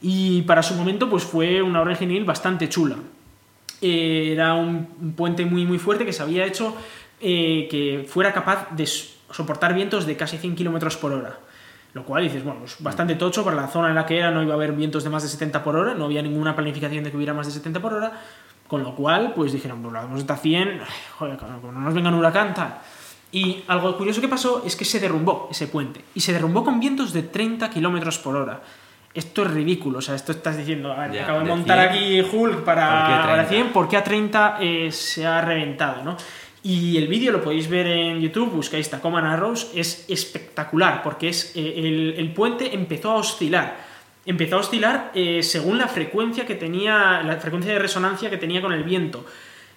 y para su momento, pues fue una obra ingenieril bastante chula. Eh, era un, puente muy, muy fuerte que se había hecho eh, que fuera capaz de soportar vientos de casi 100 kilómetros por hora. Lo cual dices, bueno, pues bastante tocho para la zona en la que era, no iba a haber vientos de más de 70 por hora, no había ninguna planificación de que hubiera más de 70 por hora, con lo cual, pues dijeron, pues lo hacemos hasta 100, joder, como no nos venga un huracán, tal. Y algo curioso que pasó es que se derrumbó ese puente, y se derrumbó con vientos de 30 kilómetros por hora. Esto es ridículo, o sea, esto estás diciendo, a ver, Ya, acabo de de montar 100, aquí Hulk para, ¿por para 30? 100, ¿por qué a 30 eh, se ha reventado, no? Y el vídeo lo podéis ver en YouTube, buscáis Tacoma Narrows, es espectacular porque es, eh, el, puente empezó a oscilar. Empezó a oscilar eh, según la frecuencia que tenía, la frecuencia de resonancia que tenía con el viento.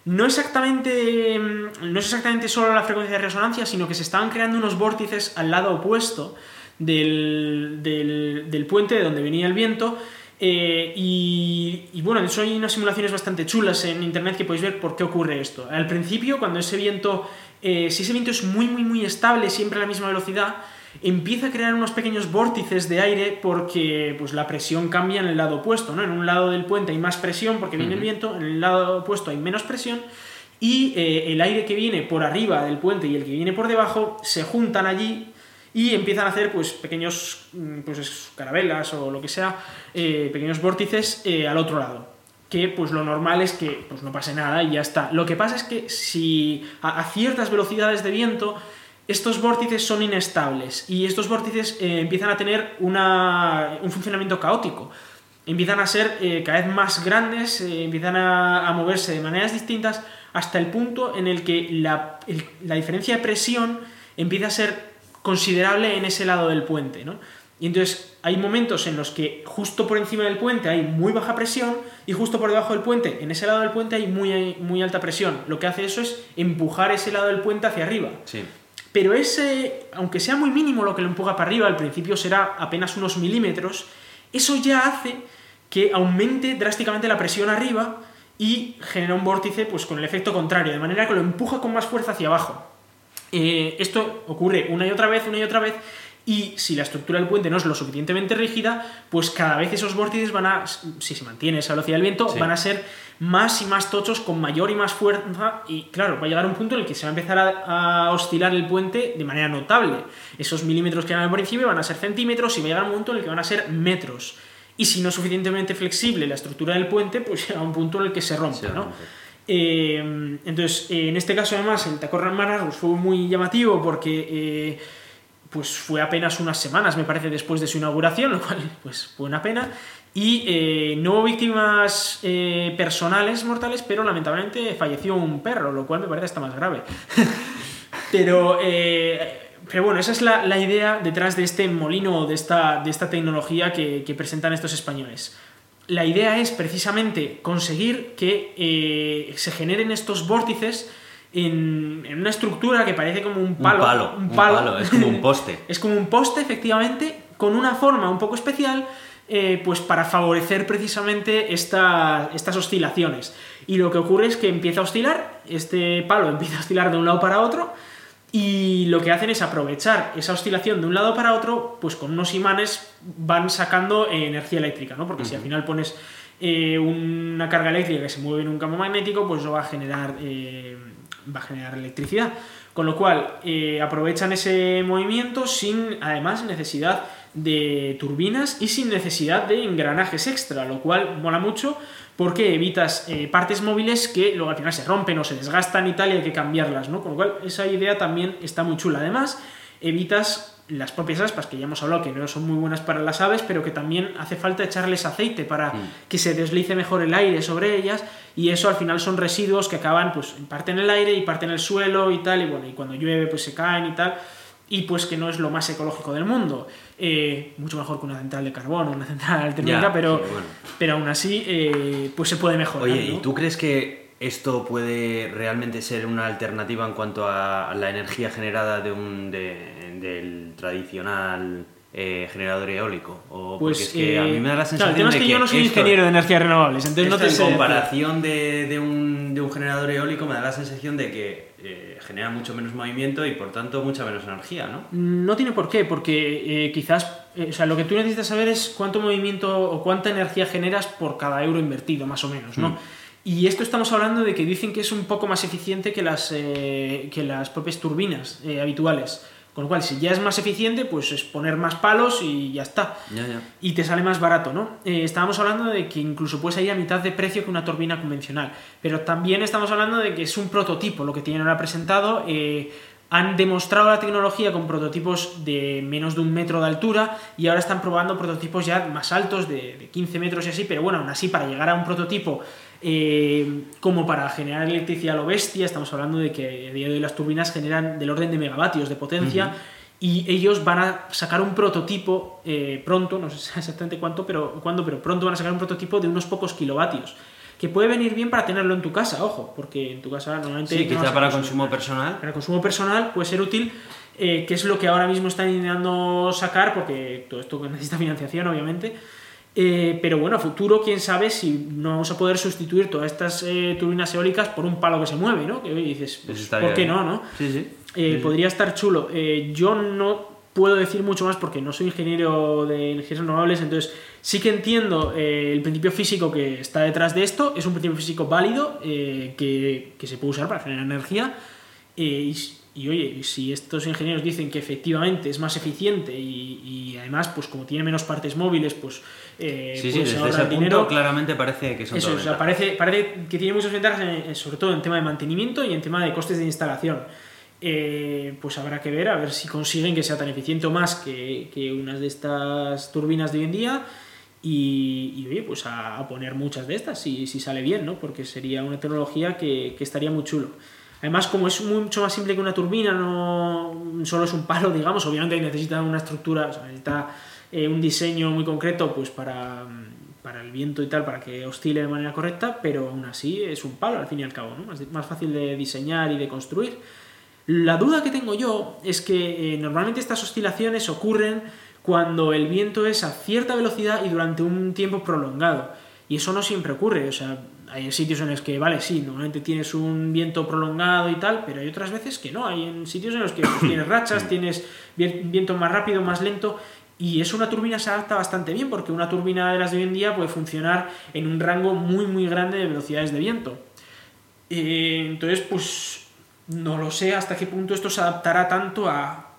No exactamente, mm, no es exactamente solo la frecuencia de resonancia, sino que se estaban creando unos vórtices al lado opuesto del, del puente de donde venía el viento. Eh, y, y bueno, de hecho hay unas simulaciones bastante chulas en internet que podéis ver por qué ocurre esto. Al principio, cuando ese viento, eh, si ese viento es muy, muy, muy estable, siempre a la misma velocidad, empieza a crear unos pequeños vórtices de aire porque pues, la presión cambia en el lado opuesto. ¿no? En un lado del puente hay más presión porque viene el viento, en el lado opuesto hay menos presión y eh, el aire que viene por arriba del puente y el que viene por debajo se juntan allí y empiezan a hacer pues pequeños mm, pues es- carabelas o lo que sea eh, pequeños vórtices eh, al otro lado. Que pues lo normal es que pues no pase nada y ya está. Lo que pasa es que si a, ciertas velocidades de viento estos vórtices son inestables y estos vórtices eh, empiezan a tener una- un funcionamiento caótico. Empiezan a ser cada vez más grandes, empiezan a, moverse de maneras distintas hasta el punto en el que la, la diferencia de presión empieza a ser considerable en ese lado del puente. ¿no? Y entonces hay momentos en los que justo por encima del puente hay muy baja presión y justo por debajo del puente, en ese lado del puente hay muy, muy alta presión. Lo que hace eso es empujar ese lado del puente hacia arriba. Sí. Pero ese, aunque sea muy mínimo lo que lo empuja para arriba, al principio será apenas unos milímetros, eso ya hace que aumente drásticamente la presión arriba y genera un vórtice pues, con el efecto contrario, de manera que lo empuja con más fuerza hacia abajo. Eh, esto ocurre una y otra vez, una y otra vez, y si la estructura del puente no es lo suficientemente rígida, pues cada vez esos vórtices van a, si se mantiene esa velocidad del viento, Sí. van a ser más y más tochos, con mayor y más fuerza, y claro, va a llegar un punto en el que se va a empezar a, a oscilar el puente de manera notable. Esos milímetros que eran al principio van a ser centímetros y va a llegar un punto en el que van a ser metros. Y si no es suficientemente flexible la estructura del puente, pues llega un punto en el que se rompe, Se ¿no? Eh, entonces, eh, en este caso además, el Tacoma Narrows fue muy llamativo porque eh, pues fue apenas unas semanas, me parece, después de su inauguración, lo cual pues fue una pena. Y no hubo víctimas personales mortales, pero lamentablemente falleció un perro, lo cual me parece hasta más grave. pero, pero bueno, esa es la, idea detrás de este molino, de esta, de esta tecnología que presentan estos españoles. La idea es precisamente conseguir que eh, se generen estos vórtices en, en una estructura que parece como un Un palo. palo, un palo, es como un poste. es como un poste, efectivamente, con una forma un poco especial, eh, pues para favorecer precisamente esta- estas oscilaciones. Y lo que ocurre es que empieza a oscilar, este palo empieza a oscilar de un lado para otro, y lo que hacen es aprovechar esa oscilación de un lado para otro, pues con unos imanes van sacando eh, energía eléctrica, ¿no? Porque si al final pones eh, una carga eléctrica que se mueve en un campo magnético, pues eso va a generar, eh, va a generar electricidad. Con lo cual, aprovechan ese movimiento sin, además, necesidad de turbinas y sin necesidad de engranajes extra, lo cual mola mucho porque evitas eh, partes móviles que luego al final se rompen o se desgastan y tal y hay que cambiarlas, ¿no? Con lo cual esa idea también está muy chula. Además, evitas las propias aspas, que ya hemos hablado que no son muy buenas para las aves, pero que también hace falta echarles aceite para Mm. que se deslice mejor el aire sobre ellas y eso al final son residuos que acaban pues en parte en el aire y parte en el suelo y tal y bueno, y cuando llueve pues se caen y tal y pues que no es lo más ecológico del mundo. Eh, mucho mejor que una central de carbón o una central térmica, Ya, pero, sí, bueno. pero aún así eh, pues se puede mejorar. Oye, ¿y tú crees que esto puede realmente ser una alternativa en cuanto a la energía generada de un de- del tradicional eh, generador eólico? O Pues, porque es que a eh, mí me da la claro, sensación el tema es de que, yo no soy esto- ingeniero de energías renovables, entonces no te en sé comparación de, de un, de un generador eólico me da la sensación de que eh, genera mucho menos movimiento y por tanto mucha menos energía, ¿no? No tiene por qué, porque eh, quizás, eh, o sea, lo que tú necesitas saber es cuánto movimiento o cuánta energía generas por cada euro invertido, más o menos, ¿no? Mm. Y esto estamos hablando de que dicen que es un poco más eficiente que las, que las propias turbinas habituales. Con lo cual, si ya es más eficiente, pues es poner más palos y ya está. Ya, ya. Y te sale más barato, ¿no? Eh, estábamos hablando de que incluso puedes ir a mitad de precio que una turbina convencional. Pero también estamos hablando de que es un prototipo lo que tienen ahora presentado. eh, han demostrado la tecnología con prototipos de menos de un metro de altura y ahora están probando prototipos ya más altos, de, de 15 metros y así, pero bueno, aún así para llegar a un prototipo eh, como para generar electricidad a lo bestia, estamos hablando de que a día de hoy las turbinas generan del orden de megavatios de potencia y ellos van a sacar un prototipo eh, pronto, no sé exactamente cuánto, pero, cuándo, pero pronto van a sacar un prototipo de unos pocos kilovatios. Que puede venir bien para tenerlo en tu casa, ojo, porque en tu casa normalmente... Sí, no quizá para consumo personal. Para consumo personal puede ser útil, eh, que es lo que ahora mismo están intentando sacar, porque todo esto necesita financiación, obviamente. Eh, pero bueno, a futuro, quién sabe si no vamos a poder sustituir todas estas eh, turbinas eólicas por un palo que se mueve, ¿no? Que dices, pues, ¿por qué bien. no, no? Sí, sí. Eh, Sí, sí. podría estar chulo. Eh, yo no puedo decir mucho más porque no soy ingeniero de energías renovables, entonces sí que entiendo el principio físico que está detrás de esto, es un principio físico válido eh, que, que se puede usar para generar energía. y, y, oye, si estos ingenieros dicen que efectivamente es más eficiente y, y además, pues como tiene menos partes móviles, pues, eh, Sí, sí, desde ese punto dinero. claramente parece que son Eso, o sea, parece, parece que tiene muchas ventajas, en- sobre todo en tema de mantenimiento y en tema de costes de instalación. Eh, pues habrá que ver a ver si consiguen que sea tan eficiente o más que, que unas de estas turbinas de hoy en día. Y, y, oye, pues a, a poner muchas de estas si, si sale bien, ¿no? Porque sería una tecnología que, que estaría muy chulo. Además, como es mucho más simple que una turbina, no solo es un palo, digamos, obviamente necesita una estructura, o sea, necesita eh, un diseño muy concreto pues para, el viento y tal, para que oscile de manera correcta, pero aún así es un palo al fin y al cabo, ¿no? Más, más fácil de diseñar y de construir. La duda que tengo yo es que eh, normalmente estas oscilaciones ocurren cuando el viento es a cierta velocidad y durante un tiempo prolongado. Y eso no siempre ocurre, o sea, hay sitios en los que, vale, sí, normalmente tienes un viento prolongado y tal, pero hay otras veces que no, hay en sitios en los que pues, tienes rachas, tienes vi- viento más rápido, más lento, y eso una turbina se adapta bastante bien, porque una turbina de las de hoy en día puede funcionar en un rango muy, muy grande de velocidades de viento. Eh, entonces, pues no lo sé hasta qué punto esto se adaptará tanto a,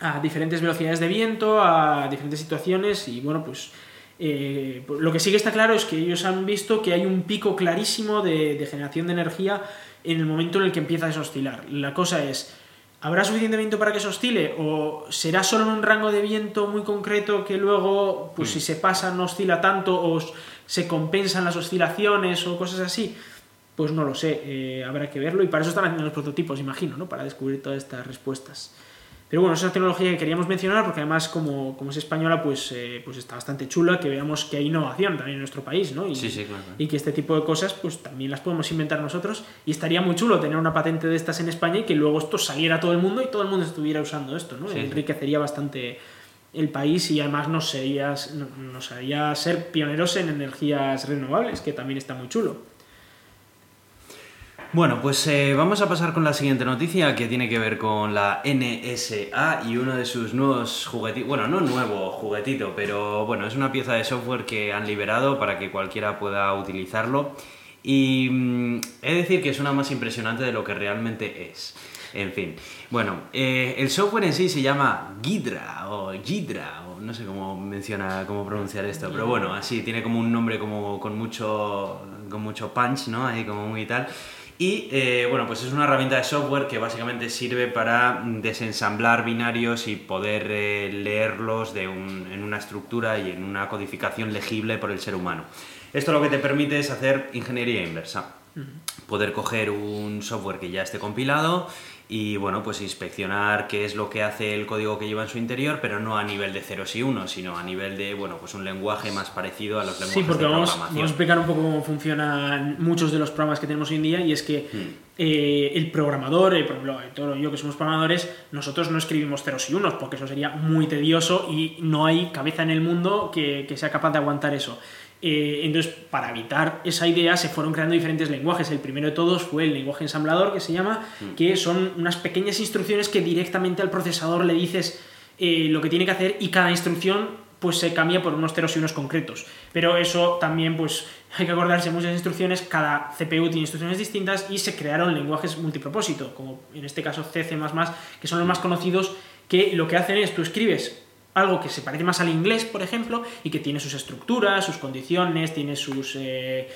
a diferentes velocidades de viento, a diferentes situaciones y bueno, pues eh, lo que sí que está claro es que ellos han visto que hay un pico clarísimo de, de generación de energía en el momento en el que empieza a oscilar. La cosa es, ¿habrá suficiente viento para que se oscile o será solo en un rango de viento muy concreto que luego, pues si se pasa no oscila tanto o se compensan las oscilaciones o cosas así? Pues no lo sé, eh, habrá que verlo y para eso están haciendo los prototipos, imagino, ¿no? Para descubrir todas estas respuestas. Pero bueno, esa tecnología que queríamos mencionar porque además como, como es española pues, eh, pues está bastante chula que veamos que hay innovación también en nuestro país, ¿no? Y, Sí, sí, claro. y que este tipo de cosas pues también las podemos inventar nosotros y estaría muy chulo tener una patente de estas en España y que luego esto saliera a todo el mundo y todo el mundo estuviera usando esto, ¿no? Sí. Enriquecería bastante el país y además nos, sería, nos haría ser pioneros en energías renovables, que también está muy chulo. Bueno, pues eh, vamos a pasar con la siguiente noticia que tiene que ver con la NSA y uno de sus nuevos juguetitos. Bueno, no nuevo juguetito, pero bueno, es una pieza de software que han liberado para que cualquiera pueda utilizarlo. Y mm, he de decir que suena más impresionante de lo que realmente es. En fin. Bueno, eh, el software en sí se llama Gidra o Gidra, o no sé cómo menciona, cómo pronunciar esto, pero bueno, así, tiene como un nombre como con mucho, con mucho punch, ¿no? Ahí como muy tal. Y eh, bueno, pues es una herramienta de software que básicamente sirve para desensamblar binarios y poder eh, leerlos de un- en una estructura y en una codificación legible por el ser humano. Esto lo que te permite es hacer ingeniería inversa. Poder coger un software que ya esté compilado y bueno, pues inspeccionar qué es lo que hace el código que lleva en su interior, pero no a nivel de ceros y unos, sino a nivel de, bueno, pues un lenguaje más parecido a los lenguajes Sí, porque de vamos, programación. vamos a explicar un poco cómo funcionan muchos de los programas que tenemos hoy en día y es que Hmm. eh, el programador, eh, por ejemplo, todo yo que somos programadores, nosotros no escribimos ceros y unos porque eso sería muy tedioso y no hay cabeza en el mundo que, que sea capaz de aguantar eso. Eh, entonces, para evitar esa idea, se fueron creando diferentes lenguajes. El primero de todos fue el lenguaje ensamblador, que se llama, que son unas pequeñas instrucciones que directamente al procesador le dices eh, lo que tiene que hacer y cada instrucción pues se cambia por unos ceros y unos concretos. Pero eso también, pues hay que acordarse, muchas instrucciones, cada CPU tiene instrucciones distintas y se crearon lenguajes multipropósito, como en este caso C, C++, que son los más conocidos, que lo que hacen es tú escribes algo que se parece más al inglés, por ejemplo, y que tiene sus estructuras, sus condiciones, tiene sus... eh,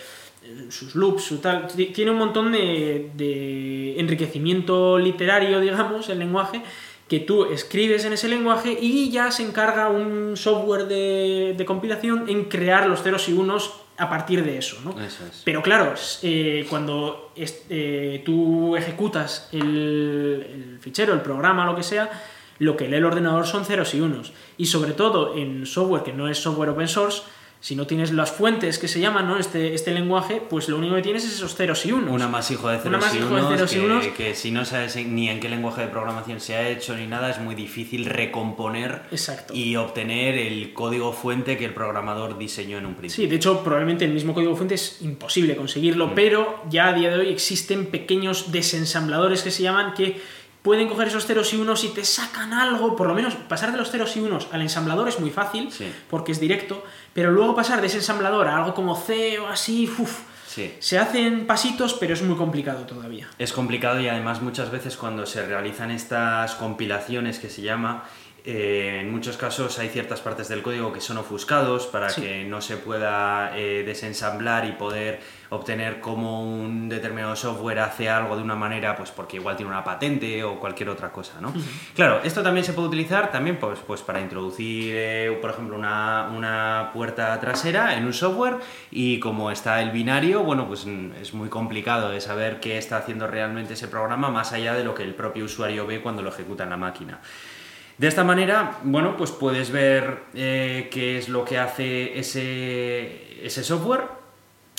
sus loops, su tal, ti- tiene un montón de, de enriquecimiento literario, digamos, el lenguaje, que tú escribes en ese lenguaje y ya se encarga un software de, de compilación en crear los ceros y unos a partir de eso, ¿no? Eso es. Pero claro, eh, cuando eh, tú ejecutas el, el fichero, el programa, lo que sea, lo que lee el ordenador son ceros y unos. Y sobre todo en software que no es software open source, si no tienes las fuentes que se llaman, ¿no? Este, este lenguaje, pues lo único que tienes es esos ceros y unos. Un amasijo de Un ceros, y, amasijo de unos, ceros y que, unos. que si no sabes ni en qué lenguaje de programación se ha hecho ni nada, es muy difícil recomponer Exacto. y obtener el código fuente que el programador diseñó en un principio. Sí, de hecho, probablemente el mismo código fuente es imposible conseguirlo, pero ya a día de hoy existen pequeños desensambladores que se llaman que pueden coger esos ceros y unos y te sacan algo, por lo menos pasar de los ceros y unos al ensamblador es muy fácil, Sí. porque es directo, pero luego pasar de ese ensamblador a algo como C o así, uf, Sí. se hacen pasitos, pero es muy complicado todavía. Es complicado y además muchas veces cuando se realizan estas compilaciones que se llama, eh, en muchos casos hay ciertas partes del código que son ofuscados para Sí. que no se pueda eh, desensamblar y poder obtener cómo un determinado software hace algo de una manera, pues porque igual tiene una patente o cualquier otra cosa, ¿no? Claro, esto también se puede utilizar también pues, pues para introducir, eh, por ejemplo, una, una puerta trasera en un software y como está el binario, bueno, pues es muy complicado de saber qué está haciendo realmente ese programa más allá de lo que el propio usuario ve cuando lo ejecuta en la máquina. De esta manera, bueno, pues puedes ver eh, qué es lo que hace ese, ese software.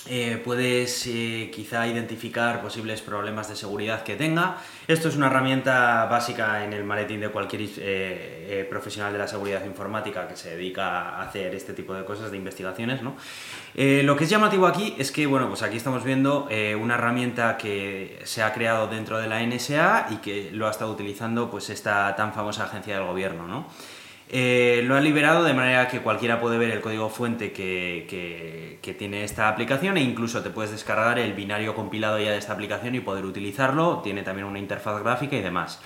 Eh, puedes eh, quizá identificar posibles problemas de seguridad que tenga. Esto es una herramienta básica en el maletín de cualquier eh, profesional de la seguridad informática que se dedica a hacer este tipo de cosas, de investigaciones. ¿no? Lo que es llamativo aquí es que, bueno, pues aquí estamos viendo una herramienta que se ha creado dentro de la NSA y que lo ha estado utilizando pues esta tan famosa agencia del gobierno. ¿no? Eh, lo ha liberado de manera que cualquiera puede ver el código fuente que, que- que tiene esta aplicación e incluso te puedes descargar el binario compilado ya de esta aplicación y poder utilizarlo. Tiene también una interfaz gráfica y demás.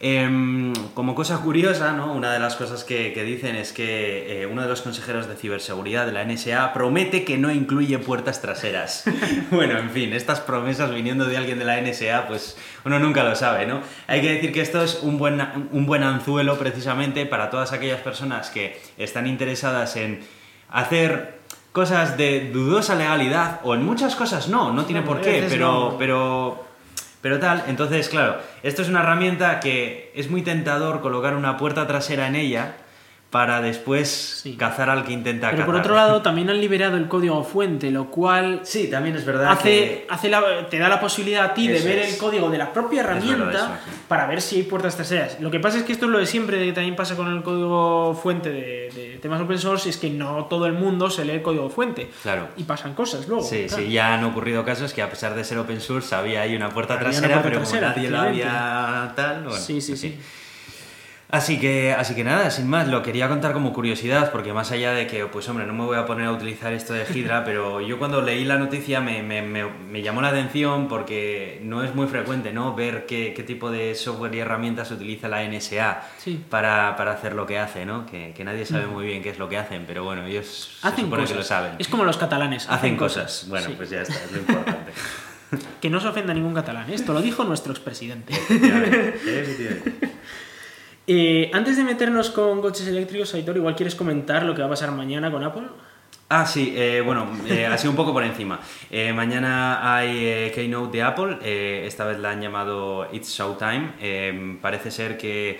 Em, como cosa curiosa, ¿no? una de las cosas que, que dicen es que eh, uno de los consejeros de ciberseguridad de la NSA promete que no incluye puertas traseras. bueno, en fin, estas promesas viniendo de alguien de la NSA, pues uno nunca lo sabe, ¿no? Hay que decir que esto es un buen, un buen anzuelo precisamente para todas aquellas personas que están interesadas en hacer cosas de dudosa legalidad o en muchas cosas no, no tiene No, por qué, pero, pero pero tal, entonces, claro, esto es una herramienta que es muy tentador colocar una puerta trasera en ella para después Sí. cazar al que intenta Pero por otro lado, también han liberado el código fuente, lo cual Sí, también es verdad hace, que... hace la- te da la posibilidad a ti de ver es. el código de la propia herramienta eso, sí. para ver si hay puertas traseras. Lo que pasa es que esto es lo de siempre, que también pasa con el código fuente de, de temas open source, es que no todo el mundo se lee el código fuente. Claro. Y pasan cosas luego. Sí, claro. sí, ya han ocurrido casos que a pesar de ser open source había ahí una puerta Había una trasera, puerta pero trasera, como nadie la había tal, bueno, sí, sí, sí. Así que, así que nada, sin más, lo quería contar como curiosidad, porque más allá de que, pues hombre, no me voy a poner a utilizar esto de Hydra, pero yo cuando leí la noticia me, me, me, llamó la atención porque no es muy frecuente, ¿no? Ver qué, qué tipo de software y herramientas utiliza la NSA para, para, hacer lo que hace, ¿no? Que, que nadie sabe muy bien qué es lo que hacen, pero bueno, ellos hacen que lo saben. Es como los catalanes. Hacen, cosas. Bueno, pues ya está, es lo importante. que no se ofenda ningún catalán, esto lo dijo nuestro expresidente. Eh, antes de meternos con coches eléctricos, Aitor, igual quieres comentar lo que va a pasar mañana con Apple. Ah, sí, eh, bueno, eh, así un poco por encima. Eh, mañana hay Keynote de Apple, esta vez la han llamado It's Showtime. parece ser que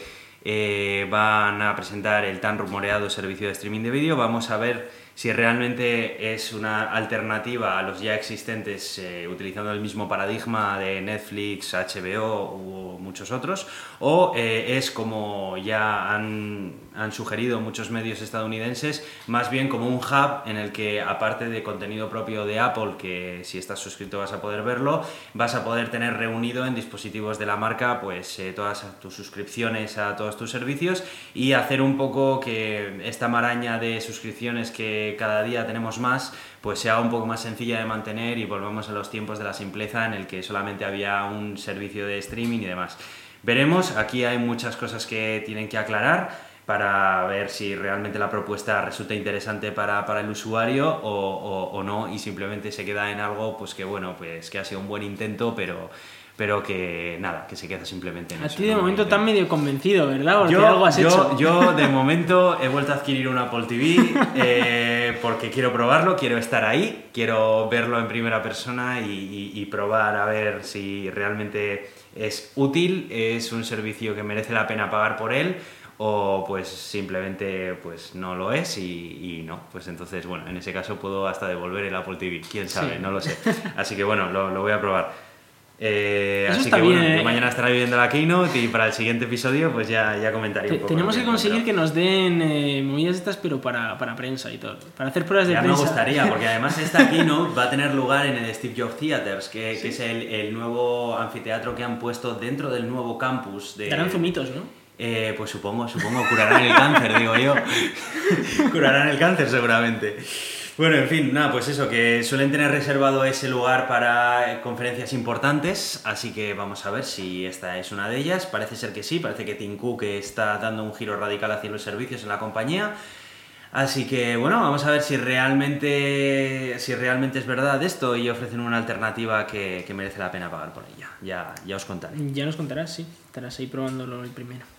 van a presentar el tan rumoreado servicio de streaming de vídeo. Vamos a ver si realmente es una alternativa a los ya existentes eh, utilizando el mismo paradigma de Netflix, HBO u muchos otros, o eh, es como ya han, sugerido muchos medios estadounidenses, más bien como un hub en el que aparte de contenido propio de Apple, que si estás suscrito vas a poder verlo, vas a poder tener reunido en dispositivos de la marca pues eh, todas tus suscripciones a todos tus servicios y hacer un poco que esta maraña de suscripciones que cada día tenemos más, pues sea un poco más sencilla de mantener y volvemos a los tiempos de la simpleza en el que solamente había un servicio de streaming y demás. Veremos, aquí hay muchas cosas que tienen que aclarar para ver si realmente la propuesta resulta interesante para, el usuario o, o, no y simplemente se queda en algo pues que bueno pues que ha sido un buen intento pero pero que nada, que se queda simplemente en a eso. A ti de momento tan medio convencido, ¿verdad? yo, algo has hecho. yo de momento he vuelto a adquirir una Apple TV eh, porque quiero probarlo, quiero estar ahí, quiero verlo en primera persona y, probar a ver si realmente es útil, es un servicio que merece la pena pagar por él o pues simplemente pues no lo es y, no, pues entonces bueno, en ese caso puedo hasta devolver el Apple TV, quién sabe, no lo sé. Así que bueno, lo voy a probar. Eh, así que bueno, ¿eh? mañana estará viviendo la keynote y para el siguiente episodio pues ya, ya comentaré un poco. Tenemos que conseguir que nos den eh, movidas estas pero para, para, prensa y todo, para hacer pruebas de ya prensa. me gustaría, porque además esta keynote va a tener lugar en el Steve Jobs Theaters, que, que es el, el, nuevo anfiteatro que han puesto dentro del nuevo campus. De... Darán zumitos, ¿no? Eh, pues supongo, supongo, curarán el cáncer, digo yo. curarán el cáncer seguramente. Bueno, en fin, nada, pues eso, que suelen tener reservado ese lugar para conferencias importantes, así que vamos a ver si esta es una de ellas. Parece ser que sí, parece que Tim Cook está dando un giro radical hacia los servicios en la compañía. Así que bueno, vamos a ver si realmente, si realmente es verdad esto y ofrecen una alternativa que, merece la pena pagar por ella. Ya, ya os contaré. Ya nos contarás, sí. Estarás ahí probándolo el primero.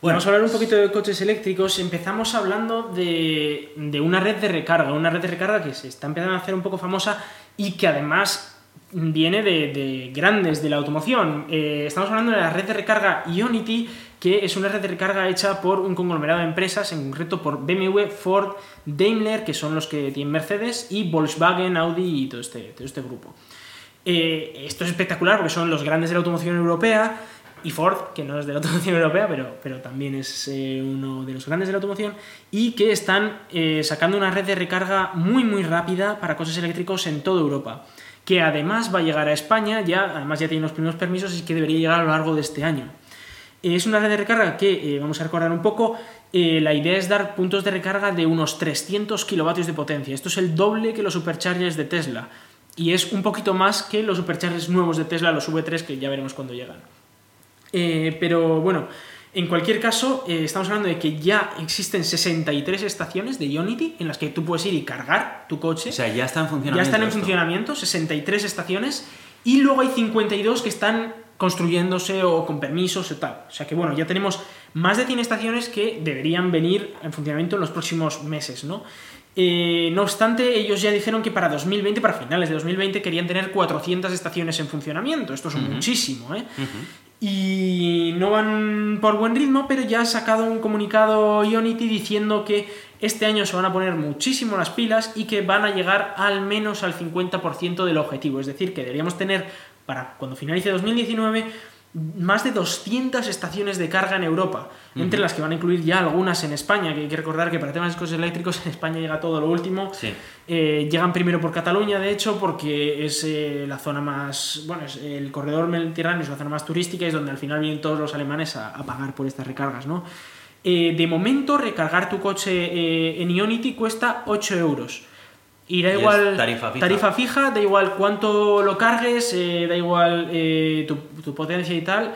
Bueno, vamos a hablar un poquito de coches eléctricos. Empezamos hablando de, una red de recarga, una red de recarga que se está empezando a hacer un poco famosa y que además viene de, grandes de la automoción. Eh, estamos hablando de la red de recarga Ionity, que es una red de recarga hecha por un conglomerado de empresas, en concreto por BMW, Ford, Daimler, que son los que tienen Mercedes, y Volkswagen, Audi y todo este, este grupo. Eh, esto es espectacular porque son los grandes de la automoción europea y Ford, que no es de la automoción europea, pero, pero también es eh, uno de los grandes de la automoción, y que están eh, sacando una red de recarga muy muy rápida para coches eléctricos en toda Europa, que además va a llegar a España, ya, además ya tiene los primeros permisos y que debería llegar a lo largo de este año. Es una red de recarga que, eh, vamos a recordar un poco, la idea es dar puntos de recarga de unos 300 kilovatios de potencia. Esto es el doble que los superchargers de Tesla. Y es un poquito más que los superchargers nuevos de Tesla, los V3, que ya veremos cuando llegan. Eh, pero bueno, en cualquier caso, eh, estamos hablando de que ya existen 63 estaciones de Ionity en las que tú puedes ir y cargar tu coche. O sea, ya están en funcionamiento. Ya están en funcionamiento, 63 estaciones. Y luego hay 52 que están construyéndose o con permisos y tal. O sea que bueno, ya tenemos más de 100 estaciones que deberían venir en funcionamiento en los próximos meses, ¿no? Eh, no obstante, ellos ya dijeron que para 2020, para finales de 2020, querían tener 400 estaciones en funcionamiento. Esto es muchísimo, ¿eh? Y no van por buen ritmo, pero ya ha sacado un comunicado Ionity diciendo que este año se van a poner muchísimo las pilas y que van a llegar al menos al 50% del objetivo. Es decir, que deberíamos tener para cuando finalice 2019 más de 200 estaciones de carga en Europa, entre las que van a incluir ya algunas en España, que hay que recordar que para temas de coches eléctricos en España llega todo lo último. Sí. Eh, llegan primero por Cataluña, de hecho, porque es eh, la zona más, bueno, es el corredor mediterráneo es la zona más turística y es donde al final vienen todos los alemanes a, a pagar por estas recargas, ¿no? Eh, de momento, recargar tu coche en Ionity cuesta 8 euros. Y da Y es igual. tarifa fija. da igual cuánto lo cargues, eh, da igual eh, tu, tu potencia y tal.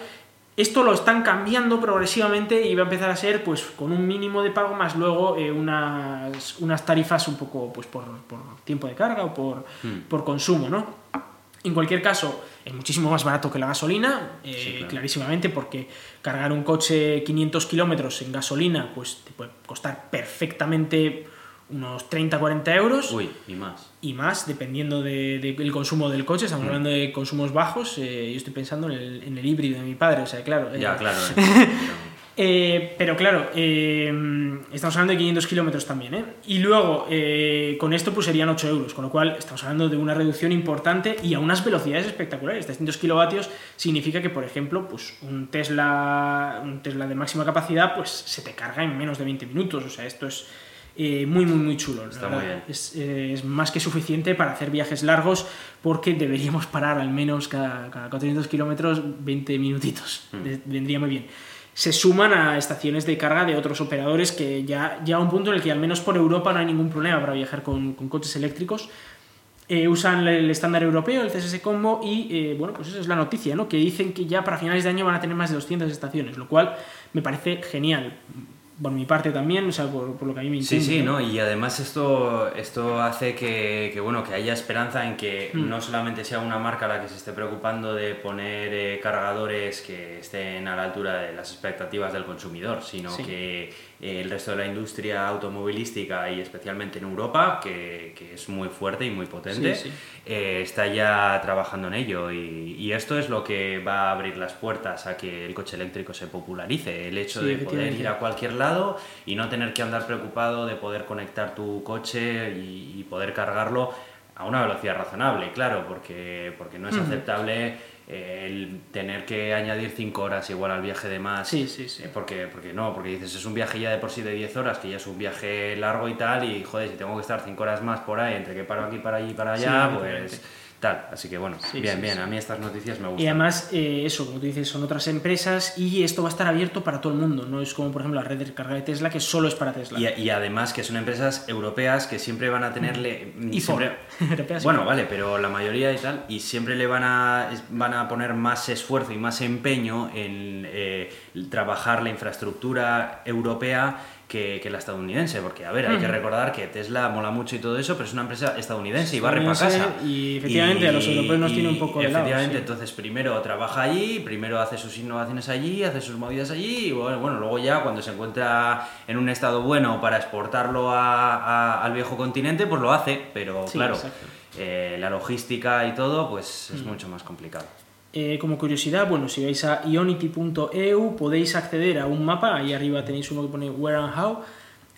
Esto lo están cambiando progresivamente y va a empezar a ser pues con un mínimo de pago más luego eh, unas, unas tarifas un poco pues por, por tiempo de carga o por, Hmm. por consumo, ¿no? En cualquier caso, es muchísimo más barato que la gasolina, Sí, claro. clarísimamente, porque cargar un coche 500 kilómetros en gasolina pues te puede costar perfectamente unos 30-40 euros Uy, y más. y más, dependiendo de- de- del consumo del coche. Estamos hablando de consumos bajos. eh, yo estoy pensando en el, en el híbrido de mi padre, o sea, claro. eh, Ya, claro. eh. pero claro, estamos hablando de 500 kilómetros también, ¿eh? Y luego, con esto pues serían 8 euros, con lo cual estamos hablando de una reducción importante y a unas velocidades espectaculares. 300 kilovatios significa que, por ejemplo, pues un Tesla, un Tesla de máxima capacidad pues se te carga en menos de 20 minutos. O sea, esto es eh, muy, muy, muy chulo. Está muy bien. Es, eh, es más que suficiente para hacer viajes largos porque deberíamos parar al menos cada, cada 400 kilómetros 20 minutitos. Mm. De- Vendría muy bien. Se suman a estaciones de carga de otros operadores que ya llega un punto en el que al menos por Europa no hay ningún problema para viajar con, con coches eléctricos. Eh, usan el estándar europeo, el CSS Combo, y eh, bueno, pues esa es la noticia, ¿no? Que dicen que ya para finales de año van a tener más de 200 estaciones, lo cual me parece genial. Por mi parte también, o sea, por, por lo que a mí me Sí, incumbe, sí, ¿no? Y además esto, esto hace que, que, bueno, que haya esperanza en que Mm. no solamente sea una marca la que se esté preocupando de poner eh, cargadores que estén a la altura de las expectativas del consumidor, sino Sí. que el resto de la industria automovilística y especialmente en Europa, que, que es muy fuerte y muy potente, Sí, sí. eh, está ya trabajando en ello. Y, y esto es lo que va a abrir las puertas a que el coche eléctrico se popularice, el hecho Sí, de poder ir a cualquier lado y no tener que andar preocupado de poder conectar tu coche y, y poder cargarlo a una velocidad razonable, claro, porque, porque no es aceptable el tener que añadir 5 horas igual al viaje de más. Sí, sí, sí. eh, Porque, porque no, porque dices, es un viaje ya de por sí de 10 horas, que ya es un viaje largo y tal, y joder, si tengo que estar 5 horas más por ahí, entre que paro aquí, para allí y para allá, pues tal. Así que bueno, Sí, bien, sí, bien, sí. a mí estas noticias me gustan. Y además, eh, eso, como tú dices, son otras empresas y esto va a estar abierto para todo el mundo. No es como, por ejemplo, la red de carga de Tesla, que solo es para Tesla. Y, y además que son empresas europeas que siempre van a tenerle... Y siempre- Ford. Europeas y Bueno, vale, pero la mayoría y tal, y siempre le van a, van a poner más esfuerzo y más empeño en eh, trabajar la infraestructura europea que, que la estadounidense, porque a ver, hay que recordar que Tesla mola mucho y todo eso, pero es una empresa estadounidense y barre para casa. y efectivamente a los europeos nos tiene un poco de Efectivamente, sí. entonces primero trabaja allí, primero hace sus innovaciones allí, hace sus movidas allí, y bueno, bueno, luego ya cuando se encuentra en un estado bueno para exportarlo a- a- al viejo continente, pues lo hace, pero Sí, claro, eh, la logística y todo, pues Mm. es mucho más complicado. Eh, como curiosidad, bueno, si vais a ionity.eu podéis acceder a un mapa, ahí arriba tenéis uno que pone Where and How,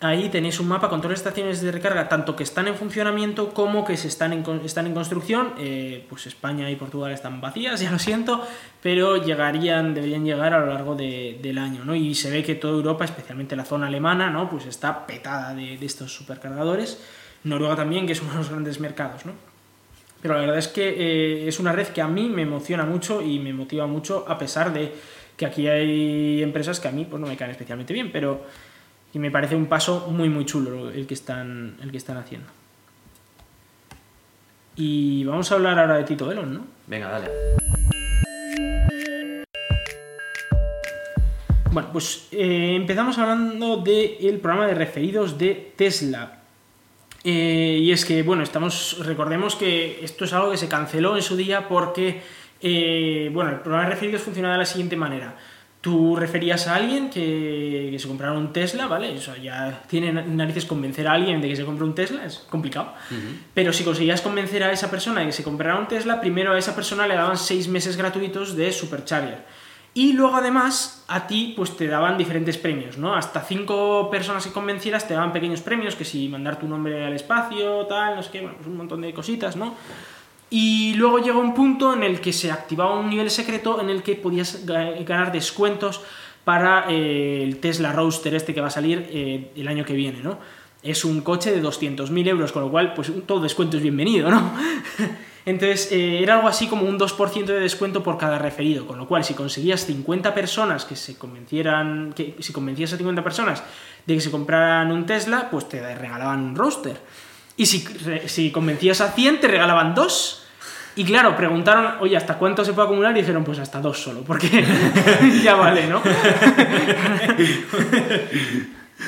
ahí tenéis un mapa con todas las estaciones de recarga, tanto que están en funcionamiento como que se están en, están en construcción, Eh, pues España y Portugal están vacías, ya lo siento, pero llegarían, deberían llegar a lo largo de- del año, ¿no? Y se ve que toda Europa, especialmente la zona alemana, ¿no? Pues está petada de, de estos supercargadores, Noruega también, que es uno de los grandes mercados, ¿no? Pero la verdad es que eh, es una red que a mí me emociona mucho y me motiva mucho, a pesar de que aquí hay empresas que a mí pues, no me caen especialmente bien, pero que me parece un paso muy, muy chulo el que están, el que están haciendo. Y vamos a hablar ahora de Tito Elon, ¿no? Venga, dale. Bueno, pues eh, empezamos hablando del programa de referidos de Tesla. Eh, y es que, bueno, estamos. Recordemos que esto es algo que se canceló en su día porque. eh, bueno, el programa de referidos funcionaba de la siguiente manera. Tú referías a alguien que, que se comprara un Tesla, ¿vale? Eso ya tiene narices convencer a alguien de que se compre un Tesla, es complicado. Pero si conseguías convencer a esa persona de que se comprara un Tesla, primero a esa persona le daban seis meses gratuitos de Supercharger. Y luego además a ti pues te daban diferentes premios, ¿no? Hasta cinco personas que convencieras te daban pequeños premios, que si mandar tu nombre al espacio, tal, no sé qué, pues un montón de cositas, ¿no? Y luego llegó un punto en el que se activaba un nivel secreto en el que podías ga- ganar descuentos para eh, el Tesla Roadster este que va a salir eh, el año que viene, ¿no? Es un coche de 200.000 euros, con lo cual, pues todo descuento es bienvenido, ¿no? Entonces, eh, era algo así como un 2% de descuento por cada referido, con lo cual, si conseguías 50 personas que se convencieran, que si convencías a 50 personas de que se compraran un Tesla, pues te regalaban un roadster. Y si, si convencías a 100, te regalaban dos. Y claro, preguntaron, oye, ¿hasta cuánto se puede acumular? Y dijeron, pues hasta dos solo, porque ya vale, ¿no?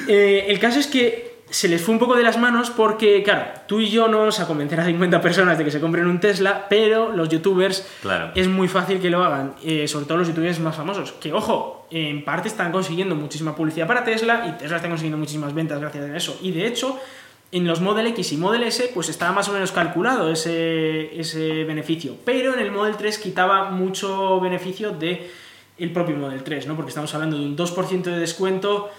Eh, el caso es que se les fue un poco de las manos porque, claro, tú y yo no vamos a convencer a 50 personas de que se compren un Tesla, pero los youtubers Claro. es muy fácil que lo hagan, eh, sobre todo los youtubers más famosos, que ojo, en parte están consiguiendo muchísima publicidad para Tesla y Tesla está consiguiendo muchísimas ventas gracias a eso. Y de hecho, en los Model X y Model S, pues estaba más o menos calculado ese, ese beneficio, pero en el Model 3 quitaba mucho beneficio de el propio Model 3, ¿no? Porque estamos hablando de un 2% de descuento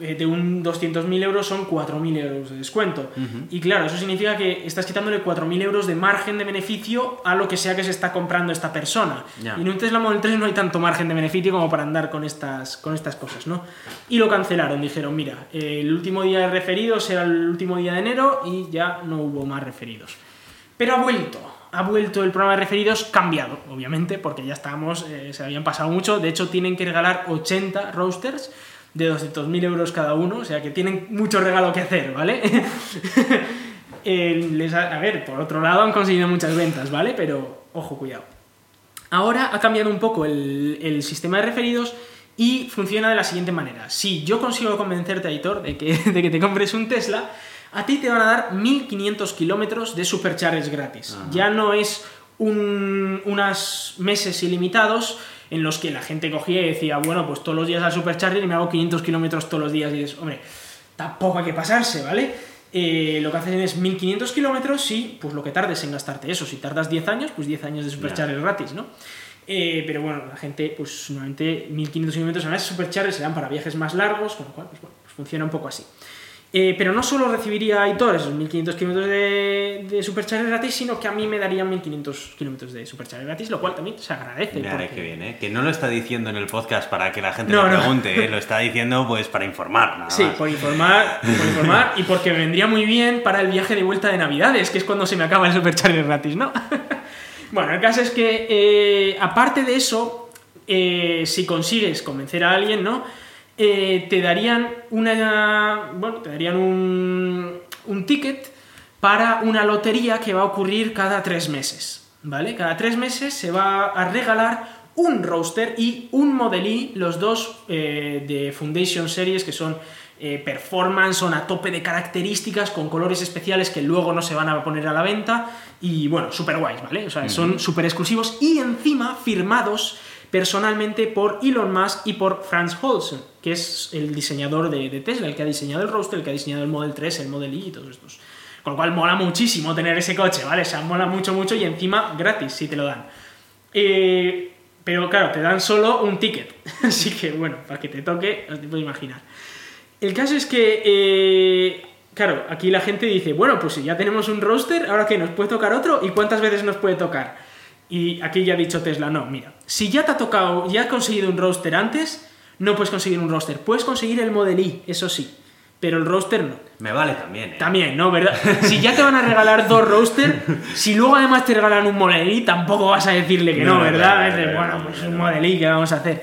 de un 200.000 euros son 4.000 euros de descuento. Y claro, eso significa que estás quitándole 4.000 euros de margen de beneficio a lo que sea que se está comprando esta persona. Y en un Tesla Model 3 no hay tanto margen de beneficio como para andar con estas, con estas cosas, ¿no? Y lo cancelaron, dijeron, mira, eh, el último día de referidos era el último día de enero y ya no hubo más referidos. Pero ha vuelto, ha vuelto el programa de referidos cambiado, obviamente, porque ya estábamos, eh, se habían pasado mucho. De hecho, tienen que regalar 80 roasters de 200.000 euros cada uno, o sea que tienen mucho regalo que hacer, ¿vale? Eh, les ha- a ver, por otro lado han conseguido muchas ventas, ¿vale? Pero, ojo, cuidado. Ahora ha cambiado un poco el, el sistema de referidos y funciona de la siguiente manera. Si yo consigo convencerte, Aitor, de que, de que te compres un Tesla, a ti te van a dar 1500 kilómetros de supercharges gratis. Ya no es un, unos meses ilimitados en los que la gente cogía y decía, bueno, pues todos los días al supercharger y me hago 500 kilómetros todos los días. Y dices, hombre, tampoco hay que pasarse, ¿vale? Eh, lo que hacen es 1500 kilómetros y pues lo que tardes en gastarte eso. Si tardas 10 años, pues 10 años de supercharger gratis, ¿no? Eh, pero bueno, la gente, pues normalmente 1500 kilómetros a la vez supercharger serán para viajes más largos, con lo cual, pues bueno, pues funciona un poco así. Eh, pero no solo recibiría Aitor esos 1500 kilómetros de, de supercharger gratis, sino que a mí me darían 1500 kilómetros de supercharger gratis, lo cual también se agradece. Mira, porque- qué bien, ¿eh? Que no lo está diciendo en el podcast para que la gente No, lo no. pregunte, ¿eh? Lo está diciendo pues para informar, nada Sí, más. por informar, por informar y porque me vendría muy bien para el viaje de vuelta de Navidades, que es cuando se me acaba el supercharger gratis, ¿no? bueno, el caso es que, eh, aparte de eso, si consigues convencer a alguien, ¿no? Eh, te darían una. Bueno, te darían un, un ticket para una lotería que va a ocurrir cada tres meses. ¿Vale? Cada tres meses se va a regalar un roster y un Model I, los dos eh, de Foundation Series, que son eh, performance, son a tope de características, con colores especiales que luego no se van a poner a la venta. Y bueno, super guays, ¿vale? O sea, son súper exclusivos y encima firmados personalmente por Elon Musk y por Franz Holzen, que es el diseñador de, Tesla, el que ha diseñado el roster, el que ha diseñado el Model 3, el Model I y todos estos. Con lo cual mola muchísimo tener ese coche, ¿vale? O sea, mola mucho, mucho y encima gratis si te lo dan. Eh, pero claro, te dan solo un ticket. Así que bueno, para que te toque, te puedes imaginar. El caso es que, eh, claro, aquí la gente dice, bueno, pues si ya tenemos un roster, ¿ahora qué? ¿Nos puede tocar otro? ¿Y cuántas veces nos puede tocar? Y aquí ya ha dicho Tesla, no, mira, si ya te ha tocado, ya has conseguido un roster antes, no puedes conseguir un roster. Puedes conseguir el Model I, eso sí, pero el roster no. Me vale también, ¿eh? También, ¿no? ¿Verdad? Si ya te van a regalar dos roster, si luego además te regalan un Model I, tampoco vas a decirle que no, No, ¿verdad? de, claro, bueno, pues un Model I, ¿qué vamos a hacer?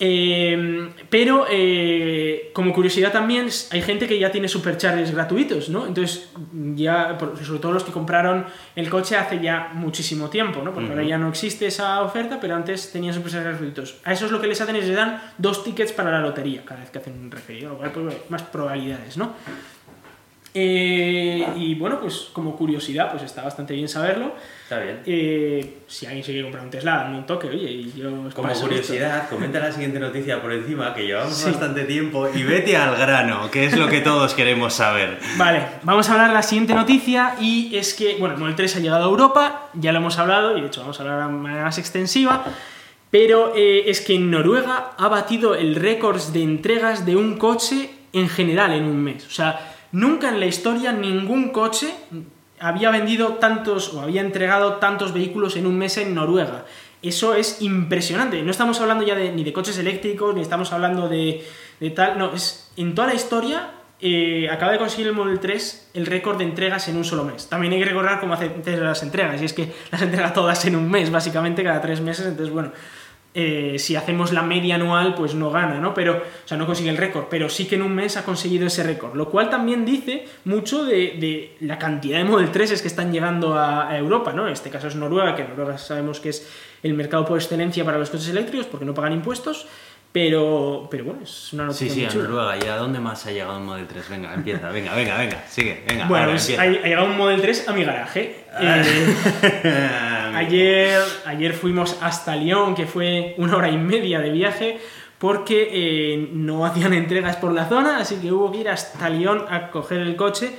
Eh, pero, eh, como curiosidad también, hay gente que ya tiene superchargers gratuitos, ¿no? Entonces, ya, sobre todo los que compraron el coche hace ya muchísimo tiempo, ¿no? Porque ahora ya no existe esa oferta, pero antes tenían superchargers gratuitos. A eso es lo que les hacen es les dan dos tickets para la lotería cada vez que hacen un referido, lo cual, pues, bueno, más probabilidades, ¿no? Eh, y bueno, pues como curiosidad, pues está bastante bien saberlo. Está bien. Eh, si alguien se quiere comprar un Tesla, dame un toque, oye, y yo os Como curiosidad, comenta la siguiente noticia por encima, que llevamos Sí. bastante tiempo, y vete al grano, que es lo que todos queremos saber. Vale, vamos a hablar de la siguiente noticia y es que, bueno, el Model 3 ha llegado a Europa, ya lo hemos hablado y de hecho vamos a hablar de manera más extensiva, pero eh, es que en Noruega ha batido el récord de entregas de un coche en general en un mes. O sea, nunca en la historia ningún coche había vendido tantos o había entregado tantos vehículos en un mes en Noruega. Eso es impresionante. No estamos hablando ya de, ni de coches eléctricos, ni estamos hablando de, de tal. No, es en toda la historia eh, acaba de conseguir el Model 3 el récord de entregas en un solo mes. También hay que recordar cómo hace las entregas, y es que las entrega todas en un mes, básicamente cada tres meses, entonces bueno, eh, si hacemos la media anual, pues no gana, ¿no? Pero, o sea, no consigue el récord, pero sí que en un mes ha conseguido ese récord, lo cual también dice mucho de, la cantidad de Model 3 que están llegando a, a, Europa, ¿no? En este caso es Noruega, que Noruega sabemos que es el mercado por excelencia para los coches eléctricos porque no pagan impuestos. Pero, pero bueno, es una noticia. Sí, sí, a Noruega. ¿Y a dónde más ha llegado un Model 3? Venga, empieza, venga, venga, venga, sigue, venga. Bueno, pues ha, llegado un Model 3 a mi garaje. Ah. Eh, ayer, ayer fuimos hasta Lyon, que fue una hora y media de viaje, porque eh, no hacían entregas por la zona, así que hubo que ir hasta Lyon a coger el coche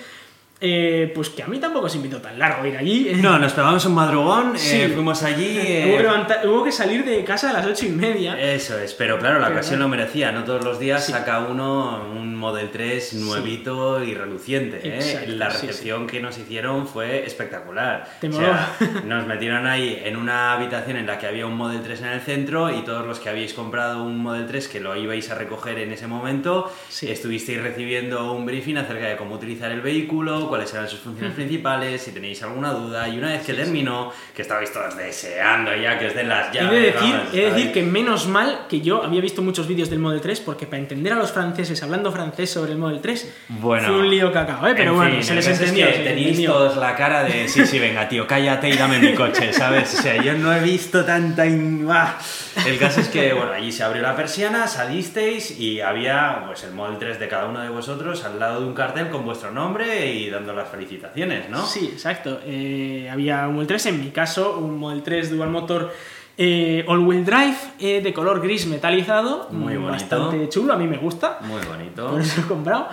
eh, pues que a mí tampoco se invitó tan largo ir allí. No, nos pegamos un madrugón, eh, fuimos allí. Eh, hubo, que salir de casa a las ocho y media. Eso es, pero claro, la ocasión lo merecía. No todos los días saca uno un Model 3 nuevito y reluciente. la recepción que nos hicieron fue espectacular. o sea, nos metieron ahí en una habitación en la que había un Model 3 en el centro y todos los que habéis comprado un Model 3 que lo ibais a recoger en ese momento, estuvisteis recibiendo un briefing acerca de cómo utilizar el vehículo cuáles eran sus funciones principales, si tenéis alguna duda. Y una vez que terminó, que estabais todos deseando ya que os den las llaves. He de decir, he de decir que menos mal que yo había visto muchos vídeos del Model 3, porque para entender a los franceses hablando francés sobre el Model 3, bueno, fue un lío cacao, ¿eh? Pero bueno, se les entendió. Es que tenéis todos la cara de, sí, sí, venga, tío, cállate y dame mi coche, ¿sabes? O sea, yo no he visto tanta... El caso es que, bueno, allí se abrió la persiana, salisteis y había pues el Model 3 de cada uno de vosotros al lado de un cartel con vuestro nombre y dando las felicitaciones, ¿no? Sí, exacto. Eh, había un Model 3, en mi caso, un Model 3 Dual Motor eh, All-Wheel Drive eh, de color gris metalizado. Muy bonito. Bastante chulo, a mí me gusta. Muy bonito. Por eso lo he comprado.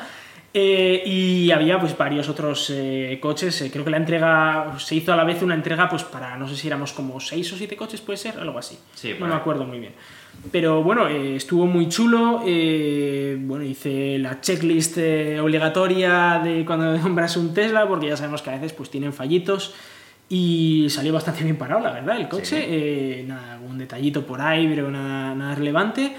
Y había pues varios otros coches. creo que la entrega se hizo a la vez una entrega pues para no sé si éramos como 6 o 7 coches, puede ser, algo así. Sí, no me acuerdo muy bien. Pero bueno, eh, estuvo muy chulo. Eh, bueno, hice la checklist eh, obligatoria de cuando compras un Tesla, porque ya sabemos que a veces pues tienen fallitos. Y salió bastante bien parado, la verdad, el coche. nada, algún detallito por ahí, pero nada, nada relevante.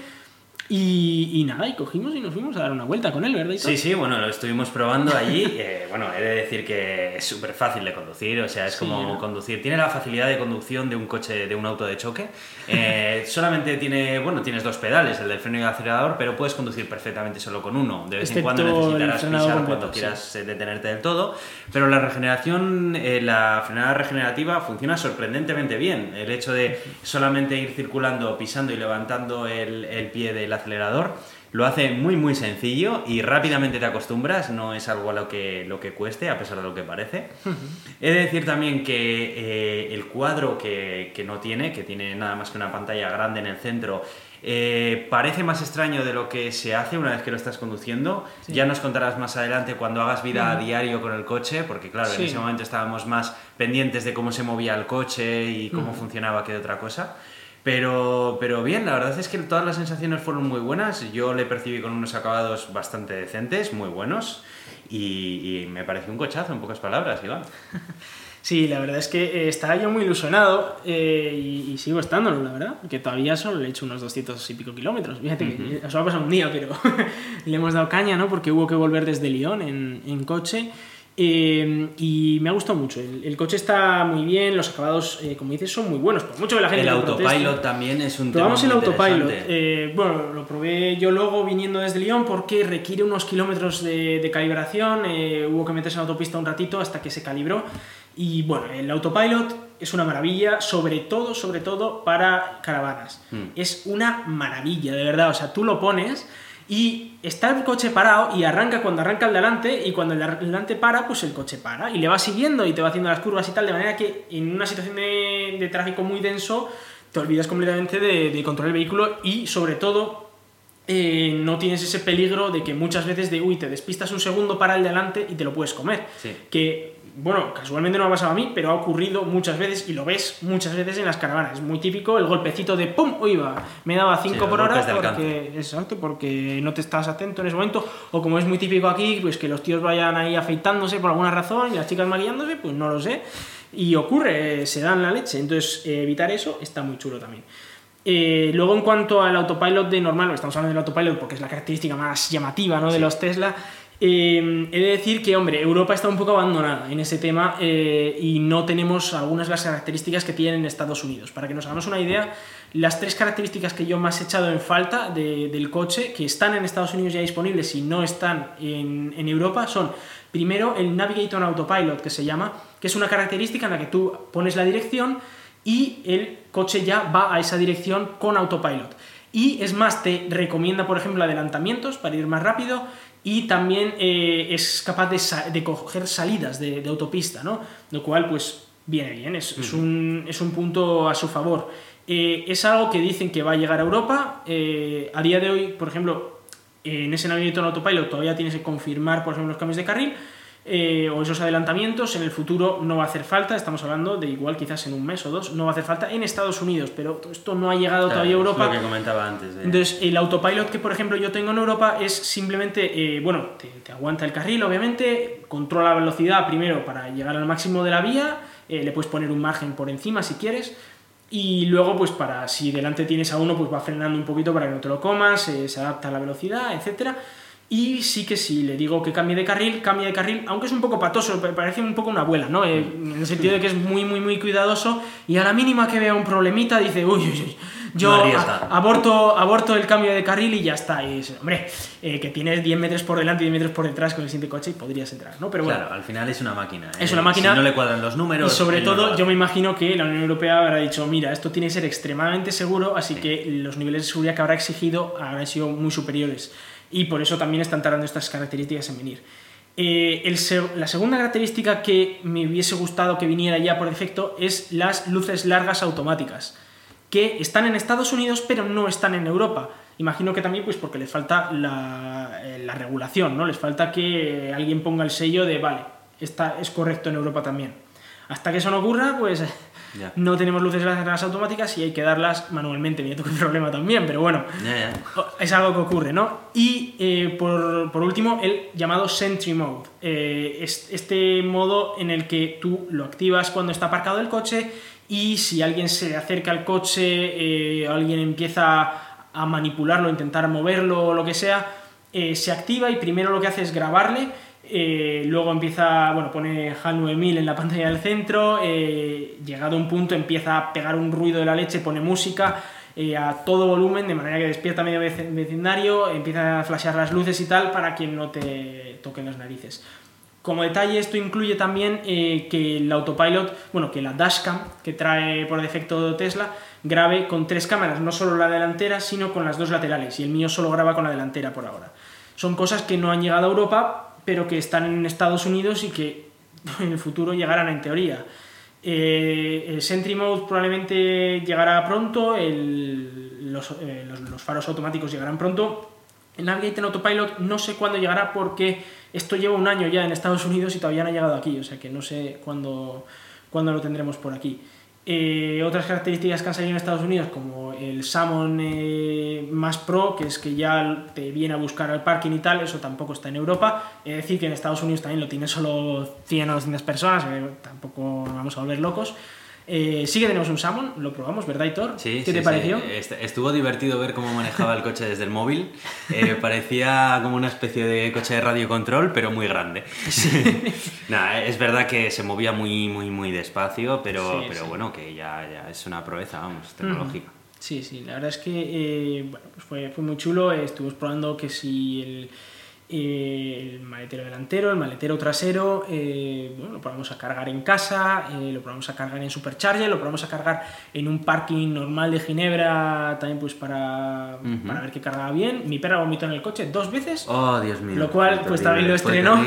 Y, nada, y cogimos y nos fuimos a dar una vuelta con él, ¿verdad? Sí, sí, bueno, lo estuvimos probando allí. Eh, bueno, he de decir que es súper fácil de conducir, o sea, es como conducir. Tiene la facilidad de conducción de un coche, de un auto de choque. Eh, solamente tiene, bueno, tienes dos pedales, el del freno y el acelerador, pero puedes conducir perfectamente solo con uno. De vez en cuando necesitarás pisar cuando quieras eh, detenerte del todo. Pero la regeneración, la frenada regenerativa funciona sorprendentemente bien. El hecho de solamente ir circulando, pisando y levantando el, el pie de la acelerador. Lo hace muy muy sencillo y rápidamente te acostumbras, no es algo a lo que, lo que cueste, a pesar de lo que parece. He de decir también que eh, el cuadro que, que, no tiene, que tiene nada más que una pantalla grande en el centro, eh, parece más extraño de lo que se hace una vez que lo estás conduciendo. Ya nos contarás más adelante cuando hagas vida a diario con el coche, porque claro, en ese momento estábamos más pendientes de cómo se movía el coche y cómo funcionaba que de otra cosa. Pero, pero bien, la verdad es que todas las sensaciones fueron muy buenas. Yo le percibí con unos acabados bastante decentes, muy buenos. Y, me pareció un cochazo, en pocas palabras, Iván. Sí, la verdad es que eh, estaba yo muy ilusionado eh, y, sigo estándolo, la verdad, porque todavía solo le he hecho unos 200 y pico kilómetros. Fíjate que eso ha pasado un día, pero le hemos dado caña, ¿no? Porque hubo que volver desde Lyon en, en coche eh, y me ha gustado mucho. El, coche está muy bien, los acabados, eh, como dices, son muy buenos. Por mucho que la gente. El autopilot también es un Probamos el autopilot. Eh, bueno, lo probé yo luego viniendo desde Lyon porque requiere unos kilómetros de, calibración. hubo que meterse en la autopista un ratito hasta que se calibró. Y bueno, el autopilot es una maravilla, sobre todo, sobre todo para caravanas. Hmm. Es una maravilla, de verdad. O sea, tú lo pones y está el coche parado y arranca cuando arranca el delante y cuando el delante para, pues el coche para y le va siguiendo y te va haciendo las curvas y tal, de manera que en una situación de, tráfico muy denso te olvidas completamente de, controlar el vehículo y sobre todo eh, no tienes ese peligro de que muchas veces de, uy, te despistas un segundo para el delante y te lo puedes comer. Que bueno, casualmente no me ha pasado a mí, pero ha ocurrido muchas veces y lo ves muchas veces en las caravanas. Es muy típico el golpecito de ¡pum! ¡Uy, va! Me daba 5 Sí, por hora porque, exacto, porque no te estás atento en ese momento. O como es muy típico aquí, pues que los tíos vayan ahí afeitándose por alguna razón y las chicas maquillándose, pues no lo sé. Y ocurre, eh, se dan la leche. Entonces, eh, evitar eso está muy chulo también. Eh, luego, en cuanto al autopilot de normal, estamos hablando del autopilot porque es la característica más llamativa ¿no? de los Tesla. Eh, he de decir que, hombre, Europa está un poco abandonada en ese tema eh, y no tenemos algunas de las características que tienen Estados Unidos. Para que nos hagamos una idea, las tres características que yo más he echado en falta de- del coche, que están en Estados Unidos ya disponibles y no están en, en Europa, son primero el Navigator Autopilot, que se llama, que es una característica en la que tú pones la dirección y el coche ya va a esa dirección con autopilot. Y es más, te recomienda, por ejemplo, adelantamientos para ir más rápido y también eh, es capaz de, sa- de coger salidas de, de autopista, ¿no? Lo cual, pues, viene bien, es, es un, es un punto a su favor. Eh, es algo que dicen que va a llegar a Europa. eh, a día de hoy, por ejemplo, en ese Navigator Autopilot todavía tienes que confirmar, por ejemplo, los cambios de carril eh, o esos adelantamientos. En el futuro no va a hacer falta, estamos hablando de igual quizás en un mes o dos, no va a hacer falta en Estados Unidos, pero esto no ha llegado Claro, todavía a es Europa. Lo que comentaba antes. de- Entonces, el autopilot que, por ejemplo, yo tengo en Europa es simplemente, eh, bueno, te, te aguanta el carril, obviamente, controla la velocidad primero para llegar al máximo de la vía, eh, le puedes poner un margen por encima si quieres, y luego, pues para si delante tienes a uno, pues va frenando un poquito para que no te lo comas, se adapta a la velocidad, etcétera. Y sí que si le digo que cambie de carril, cambia de carril, aunque es un poco patoso, pa- parece un poco una abuela, ¿no? Eh, en el sentido de que es muy, muy, muy cuidadoso y a la mínima que vea un problemita dice, uy, uy, uy, yo a- aborto, aborto el cambio de carril y ya está. Y es, hombre, eh, que tienes 10 metros por delante y 10 metros por detrás con el siguiente coche y podrías entrar, ¿no? Pero bueno, Claro, al final es una máquina. Es ¿eh? una máquina. Si no le cuadran los y números. sobre no lo todo, yo me imagino que la Unión Europea habrá dicho, mira, esto tiene que ser extremadamente seguro, así Sí. que los niveles de seguridad que habrá exigido habrán sido muy superiores. Y por eso también están tardando estas características en venir. Eh, la segunda característica que me hubiese gustado que viniera ya por defecto es las luces largas automáticas, que están en Estados Unidos pero no están en Europa. Imagino que también pues porque les falta la, eh, la regulación, ¿no? Les falta que alguien ponga el sello de, vale, está, es correcto en Europa también. Hasta que eso no ocurra, pues No tenemos luces largas automáticas y hay que darlas manualmente. Mira tú qué problema también, pero bueno, es algo que ocurre, ¿no? Y eh, por, por último, el llamado Sentry Mode. Eh, es este modo en el que tú lo activas cuando está aparcado el coche y si alguien se acerca al coche, eh, alguien empieza a manipularlo, intentar moverlo o lo que sea, se activa y primero lo que hace es grabarle. Eh, luego empieza, bueno, pone HAL 9000 en la pantalla del centro, eh, llegado a un punto empieza a pegar un ruido de la leche, pone música, eh, a todo volumen, de manera que despierta medio vec- vecindario, empieza a flashear las luces y tal para que no te toquen las narices. Como detalle, esto incluye también que el autopilot, bueno, que la dashcam que trae por defecto Tesla, grabe con tres cámaras, no solo la delantera, sino con las dos laterales, y el mío solo graba con la delantera por ahora. Son cosas que no han llegado a Europa, pero que están en Estados Unidos y que en el futuro llegarán en teoría. Eh, el Sentry Mode probablemente llegará pronto, eh, los faros automáticos llegarán pronto. El Navigate en Autopilot no sé cuándo llegará porque esto lleva un año ya en Estados Unidos y todavía no ha llegado aquí, o sea que no sé cuándo, cuándo lo tendremos por aquí. Eh, otras características que han salido en Estados Unidos, como el Salmon eh, más Pro, que es que ya te viene a buscar al parking y tal, eso tampoco está en Europa. Es decir, que en Estados Unidos también lo tienen solo 100 o 200 personas, que tampoco nos vamos a volver locos. Eh, sí que tenemos un Salmon, lo probamos, ¿verdad, Hitor? Sí, ¿Qué sí, te pareció? Est- Estuvo divertido ver cómo manejaba el coche desde el móvil. Eh, parecía como una especie de coche de radio control, pero muy grande. Nada, es verdad que se movía muy, muy, muy despacio, pero, pero bueno, que ya, ya es una proeza, vamos, tecnológica. Sí, sí, la verdad es que eh, bueno, pues fue, fue muy chulo. Estuvimos probando que si el, eh, el maletero delantero, el maletero trasero, eh, bueno, lo probamos a cargar en casa, eh, lo probamos a cargar en Supercharger, lo probamos a cargar en un parking normal de Ginebra también pues para, Ujú. para ver que cargaba bien. Mi perra vomitó en el coche dos veces. Oh, Dios mío. Lo cual, pues, también lo estrenó.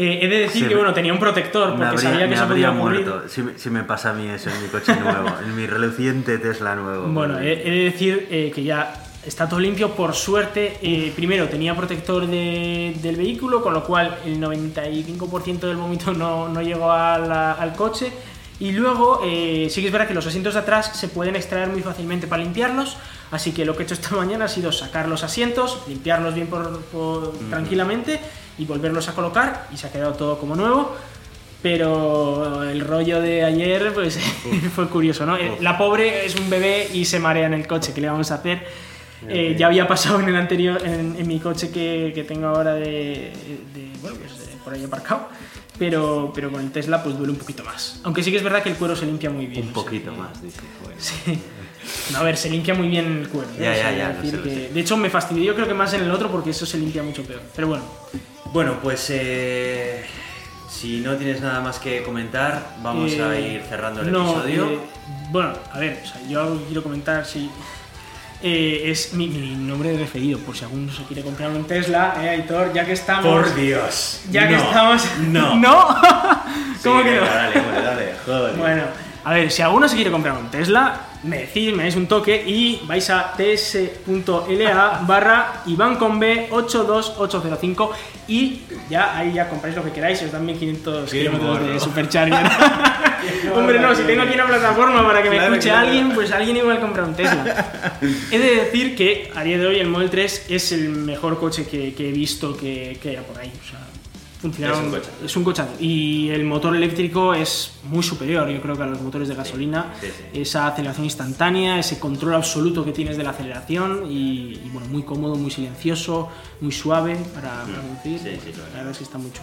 Eh, he de decir Se que bueno, tenía un protector porque habría, sabía que eso podía ocurrir. muerto si, me- si me pasa a mí eso en mi coche nuevo, en mi reluciente Tesla nuevo. Bueno, he, he de decir eh, que ya está todo limpio, por suerte. eh, primero, tenía protector de- del vehículo, con lo cual el 95% del vómito no, no llegó a la- al coche. Y luego, eh, sí que es verdad que los asientos de atrás se pueden extraer muy fácilmente para limpiarlos. Así que lo que he hecho esta mañana ha sido sacar los asientos, limpiarlos bien por- por- tranquilamente y volverlos a colocar. Y se ha quedado todo como nuevo. Pero el rollo de ayer pues fue curioso, ¿no? La pobre es un bebé y se marea en el coche, ¿qué le vamos a hacer? Eh, ya había pasado en el anterior, en, en mi coche que, que tengo ahora de, de- bueno, pues de por ahí aparcado, pero, pero con el Tesla pues duele un poquito más. Aunque sí que es verdad que el cuero se limpia muy bien. Un o sea poquito más, dice. joder. Sí. No, a ver, se limpia muy bien el cuero. ¿eh? Ya, ya, ya, decir lo sé, lo que- sé. De hecho me fastidió yo creo que más en el otro porque eso se limpia mucho peor. Pero bueno, Bueno, pues eh, si no tienes nada más que comentar, vamos a Eh, ir cerrando el no, episodio. eh, bueno, a ver, o sea, yo quiero comentar, sí. Eh, es mi, mi nombre referido, por si alguno se quiere comprar un Tesla, eh, Aitor, ya que estamos. Por Dios. Ya que estamos. No. ¿No? Sí, ¿Cómo que no? Dale, bueno, dale, joder. Bueno, a ver, si alguno se quiere comprar un Tesla, me decís, me dais un toque y vais a ts.la barra Iván con B 82805 y ya ahí ya compráis lo que queráis os dan 1500 Qué kilómetros de supercharger. Hombre, no, si tengo aquí una plataforma para que me Claro, escuche claro. alguien, pues alguien igual compra un Tesla. He de decir que a día de hoy el Model 3 es el mejor coche que, que he visto que, que haya por ahí. O sea, funciona Es un cochazo. es un cochazo. Y el motor eléctrico es muy superior, yo creo que a los motores de gasolina. sí, sí. Esa aceleración instantánea, ese control absoluto que tienes de la aceleración y, y, bueno, muy cómodo, muy silencioso, muy suave para, conducir. Mm. Sí, sí, la verdad es que está mucho.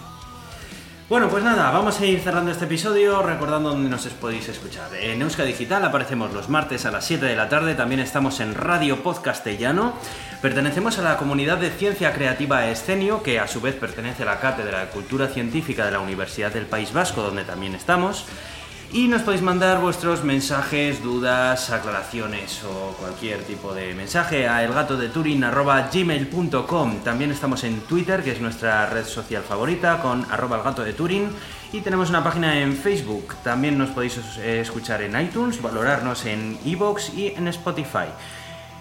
Bueno, pues nada, vamos a ir cerrando este episodio recordando dónde nos podéis escuchar. En Euska Digital aparecemos los martes a las 7 de la tarde, también estamos en Radio Podcastellano. Pertenecemos a la comunidad de Ciencia Creativa Escenio, que a su vez pertenece a la Cátedra de Cultura Científica de la Universidad del País Vasco, donde también estamos. Y nos podéis mandar vuestros mensajes, dudas, aclaraciones o cualquier tipo de mensaje a elgatodeturin.gmail.com También estamos en Twitter, que es nuestra red social favorita, con arroba elgato de Turin. Y tenemos una página en Facebook. También nos podéis eh, escuchar en iTunes, valorarnos en iVoox y en Spotify.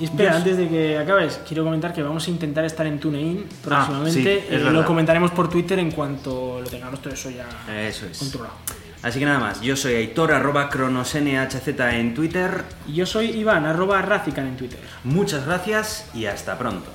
Y espera, antes de que acabes, quiero comentar que vamos a intentar estar en TuneIn próximamente. Lo comentaremos por Twitter en cuanto lo tengamos todo eso ya controlado. Así que nada más, yo soy Aitor, arroba cronosnhz en Twitter. Y yo soy Iván, arroba Racican en Twitter. Muchas gracias y hasta pronto.